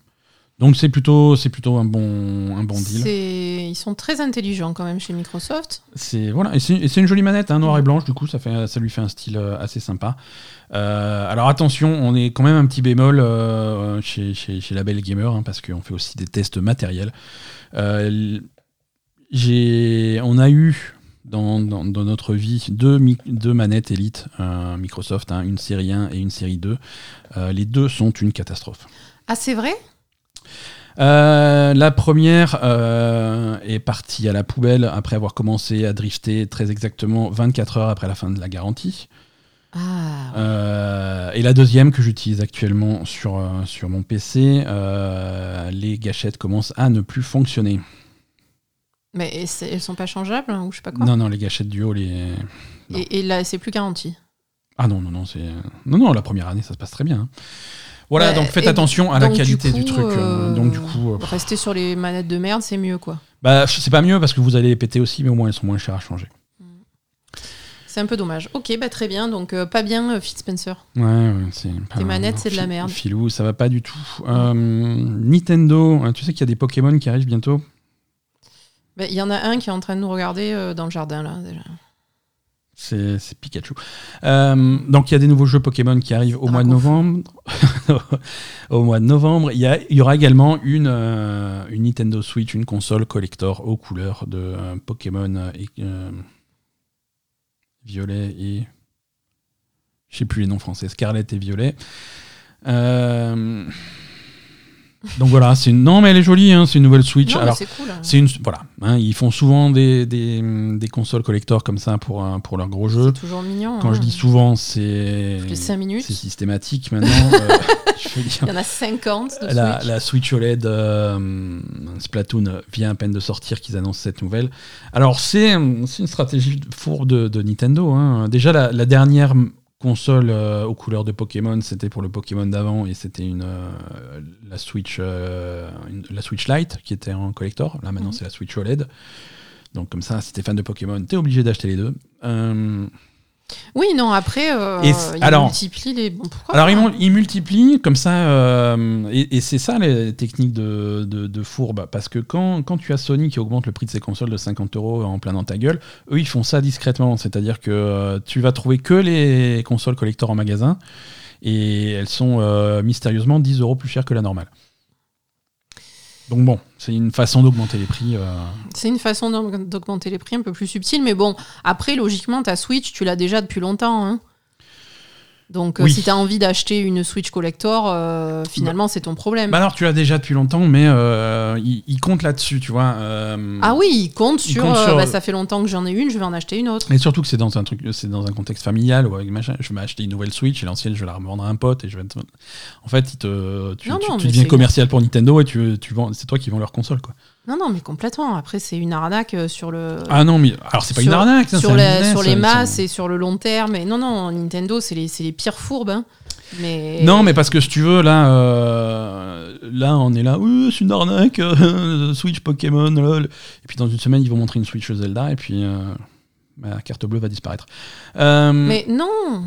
Donc c'est plutôt, c'est plutôt un bon, un bon deal. Ils sont très intelligents quand même chez Microsoft. C'est voilà, et c'est une jolie manette, hein, noir et blanche. Du coup, ça fait, ça lui fait un style euh, assez sympa. Euh, alors attention, on est quand même un petit bémol euh, chez, chez, chez Label Gamer hein, parce qu'on fait aussi des tests matériels. Euh, j'ai, on a eu dans, dans, dans notre vie deux, deux manettes Elite Microsoft, hein, une série 1 et une série 2. Euh, les deux sont une catastrophe. Ah, c'est vrai? Euh, la première euh, est partie à la poubelle après avoir commencé à drifter très exactement 24 heures après la fin de la garantie. Ah, Euh, et la deuxième que j'utilise actuellement sur, sur mon PC, les gâchettes commencent à ne plus fonctionner. mais elles sont pas changeables hein, ou je sais pas quoi? Non, non, les gâchettes du haut, les... non. et, et là, c'est plus garanti? Ah non, non, non, c'est... Non, non, la première année, ça se passe très bien. hein. Voilà, Ouais, donc faites attention à la du qualité du, truc. euh, euh, donc du coup... euh, Rester sur les manettes de merde, c'est mieux quoi. bah, c'est pas mieux parce que vous allez les péter aussi, mais au moins elles sont moins chères à changer. C'est un peu dommage. Ok, bah très bien. Donc, euh, pas bien, euh, Phil Spencer. Ouais, ouais, c'est pas- Tes manettes, c'est de la merde. Filou, ça va pas du tout. Euh, Nintendo, hein, tu sais qu'il y a des Pokémon qui arrivent bientôt? Bah, Il y en a un qui est en train de nous regarder dans le jardin là déjà. C'est Pikachu. Euh, donc il y a des nouveaux jeux Pokémon qui arrivent au mois de novembre. <laughs> au mois de novembre, il y, a- il y aura également une, euh, une Nintendo Switch, une console collector aux couleurs de euh, Pokémon et, violet et je sais plus les noms français, Scarlet et Violet. Euh, Donc voilà, c'est une... non mais elle est jolie, hein, c'est une nouvelle Switch. Non, Alors c'est cool. hein. c'est une voilà, hein, ils font souvent des, des, des consoles collector comme ça pour un- pour leurs gros jeux. C'est toujours mignon. Quand hein. je dis souvent, c'est Toutes les 5 minutes. c'est systématique maintenant. euh, <laughs> je veux dire, Il y en a 50 de la, Switch. la Switch OLED euh, Splatoon vient à peine de sortir qu'ils annoncent cette nouvelle. Alors c'est c'est une stratégie fourbe de, de Nintendo. hein. Déjà la, la dernière console euh, aux couleurs de Pokémon, c'était pour le Pokémon d'avant et c'était une euh, la Switch euh, une- la Switch Lite qui était en collector. Là maintenant Mhm. c'est la Switch OLED. Donc comme ça, si t'es fan de Pokémon, t'es obligé d'acheter les deux. Oui, non, après, euh, Et c- il alors- multiplie les. Bon, pourquoi Alors, ils, mul- ils multiplient comme ça, euh, et, et c'est ça les techniques de, de, de fourbe. Parce que quand, quand tu as Sony qui augmente le prix de ses consoles de 50 euros en plein dans ta gueule, eux ils font ça discrètement. C'est-à-dire que euh, tu vas trouver que les consoles collector en magasin, et elles sont euh, mystérieusement 10 euros plus chères que la normale. Donc bon, c'est une façon d'augmenter les prix. euh. C'est une façon d'aug- d'augmenter les prix un peu plus subtile, mais bon, après, logiquement, ta Switch, tu l'as déjà depuis longtemps. hein. Donc, euh, si tu as envie d'acheter une Switch collector, euh, finalement, c'est ton problème. Bah alors tu l'as déjà depuis longtemps, mais euh, ils comptent là-dessus, tu vois. euh, ah oui, il compte il sur. compte sur- bah, ça fait longtemps que j'en ai une, je vais en acheter une autre. Et surtout que c'est dans un truc, c'est dans un contexte familial ou avec machin. Je vais acheter une nouvelle Switch et l'ancienne je vais la revendre à un pote et je vais. En fait, ils te, tu, Non, tu- non, tu mais deviens commercial pour Nintendo et tu, tu vends, c'est toi qui vends leur console quoi. Non, non, mais complètement. Après, c'est une arnaque euh, sur le. Ah non, mais alors c'est pas une arnaque, ça, sur, la- business, sur les masses et sur le long terme. Et non, non, Nintendo, c'est les, les pires fourbes. hein. Mais... Non, mais parce que si tu veux, là, euh, là, on est là, oui, c'est une arnaque, euh, <laughs> Switch Pokémon, lol. Et puis dans une semaine, ils vont montrer une Switch Zelda et puis euh, bah, la carte bleue va disparaître. Mais non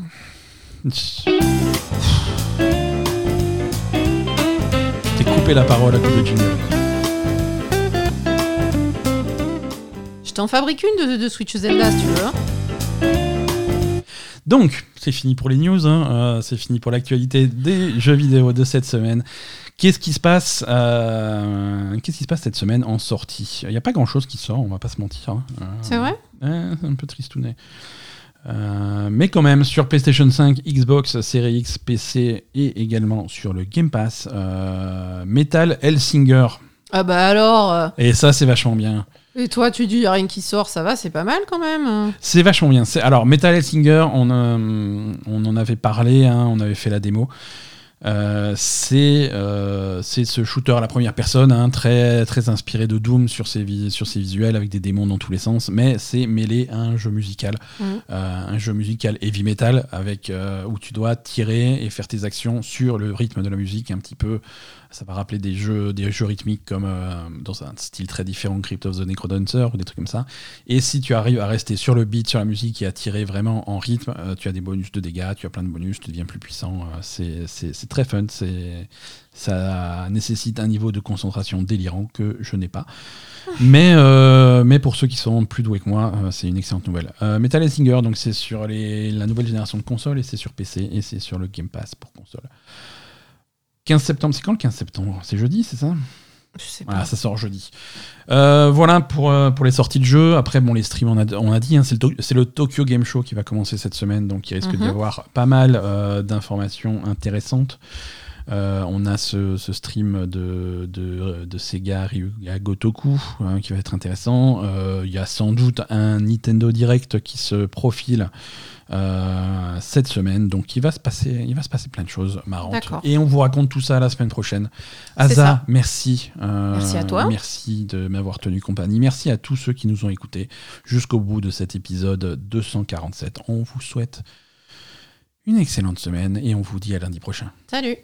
T'es coupé la parole à coup de jingle. Je t'en fabrique une de, de Switch Zelda si tu veux. hein. Donc, c'est fini pour les news, hein, euh, c'est fini pour l'actualité des jeux vidéo de cette semaine. Qu'est-ce qui se passe euh, Qu'est-ce qui se passe cette semaine en sortie? Il n'y a pas grand-chose qui sort, on va pas se mentir. hein. Euh, C'est vrai? C'est un peu tristounet. Euh, mais quand même, sur PlayStation 5, Xbox, Series X, PC et également sur le Game Pass, euh, Metal Hellsinger. Ah bah alors euh, Et ça, c'est vachement bien. Et toi, tu dis, y a rien qui sort, ça va, c'est pas mal quand même. C'est vachement bien. Alors, Metal Hellsinger, on, euh, on en avait parlé, hein, on avait fait la démo. Euh, c'est euh, c'est ce shooter à la première personne, hein, très, très inspiré de Doom sur ses, sur ses visuels, avec des démons dans tous les sens, mais c'est mêlé à un jeu musical. Euh, un jeu musical heavy metal, avec, où tu dois tirer et faire tes actions sur le rythme de la musique, un petit peu. Ça va rappeler des jeux, des jeux rythmiques comme euh, dans un style très différent, Crypt of the Necrodancer ou des trucs comme ça. Et si tu arrives à rester sur le beat, sur la musique et à tirer vraiment en rythme, euh, tu as des bonus de dégâts, tu as plein de bonus, tu deviens plus puissant. euh, c'est- très fun. Ça nécessite un niveau de concentration délirant que je n'ai pas. <laughs> Mais, mais pour ceux qui sont plus doués que moi, c'est une excellente nouvelle. Metal Hellsinger, donc c'est sur les, la nouvelle génération de consoles et c'est sur PC et c'est sur le Game Pass pour console. 15 septembre, c'est quand le 15 septembre? C'est jeudi, c'est ça? Je sais pas. voilà, ça sort jeudi. Euh, voilà pour, euh, pour les sorties de jeux. Après, bon, les streams, on a, on a dit, hein, c'est le, Tokyo Game Show qui va commencer cette semaine, donc il risque d'y Mhm. avoir pas mal euh, d'informations intéressantes. On a ce, ce stream de, de, de Sega Ryuga Gotoku hein, qui va être intéressant. Il y a sans doute un Nintendo Direct qui se profile euh, cette semaine, donc il va se passer, il va se passer plein de choses marrantes. Et on vous raconte tout ça la semaine prochaine. Asa, merci. Euh, Merci à toi. Merci de m'avoir tenu compagnie. Merci à tous ceux qui nous ont écoutés jusqu'au bout de cet épisode 247. On vous souhaite une excellente semaine et on vous dit à lundi prochain. Salut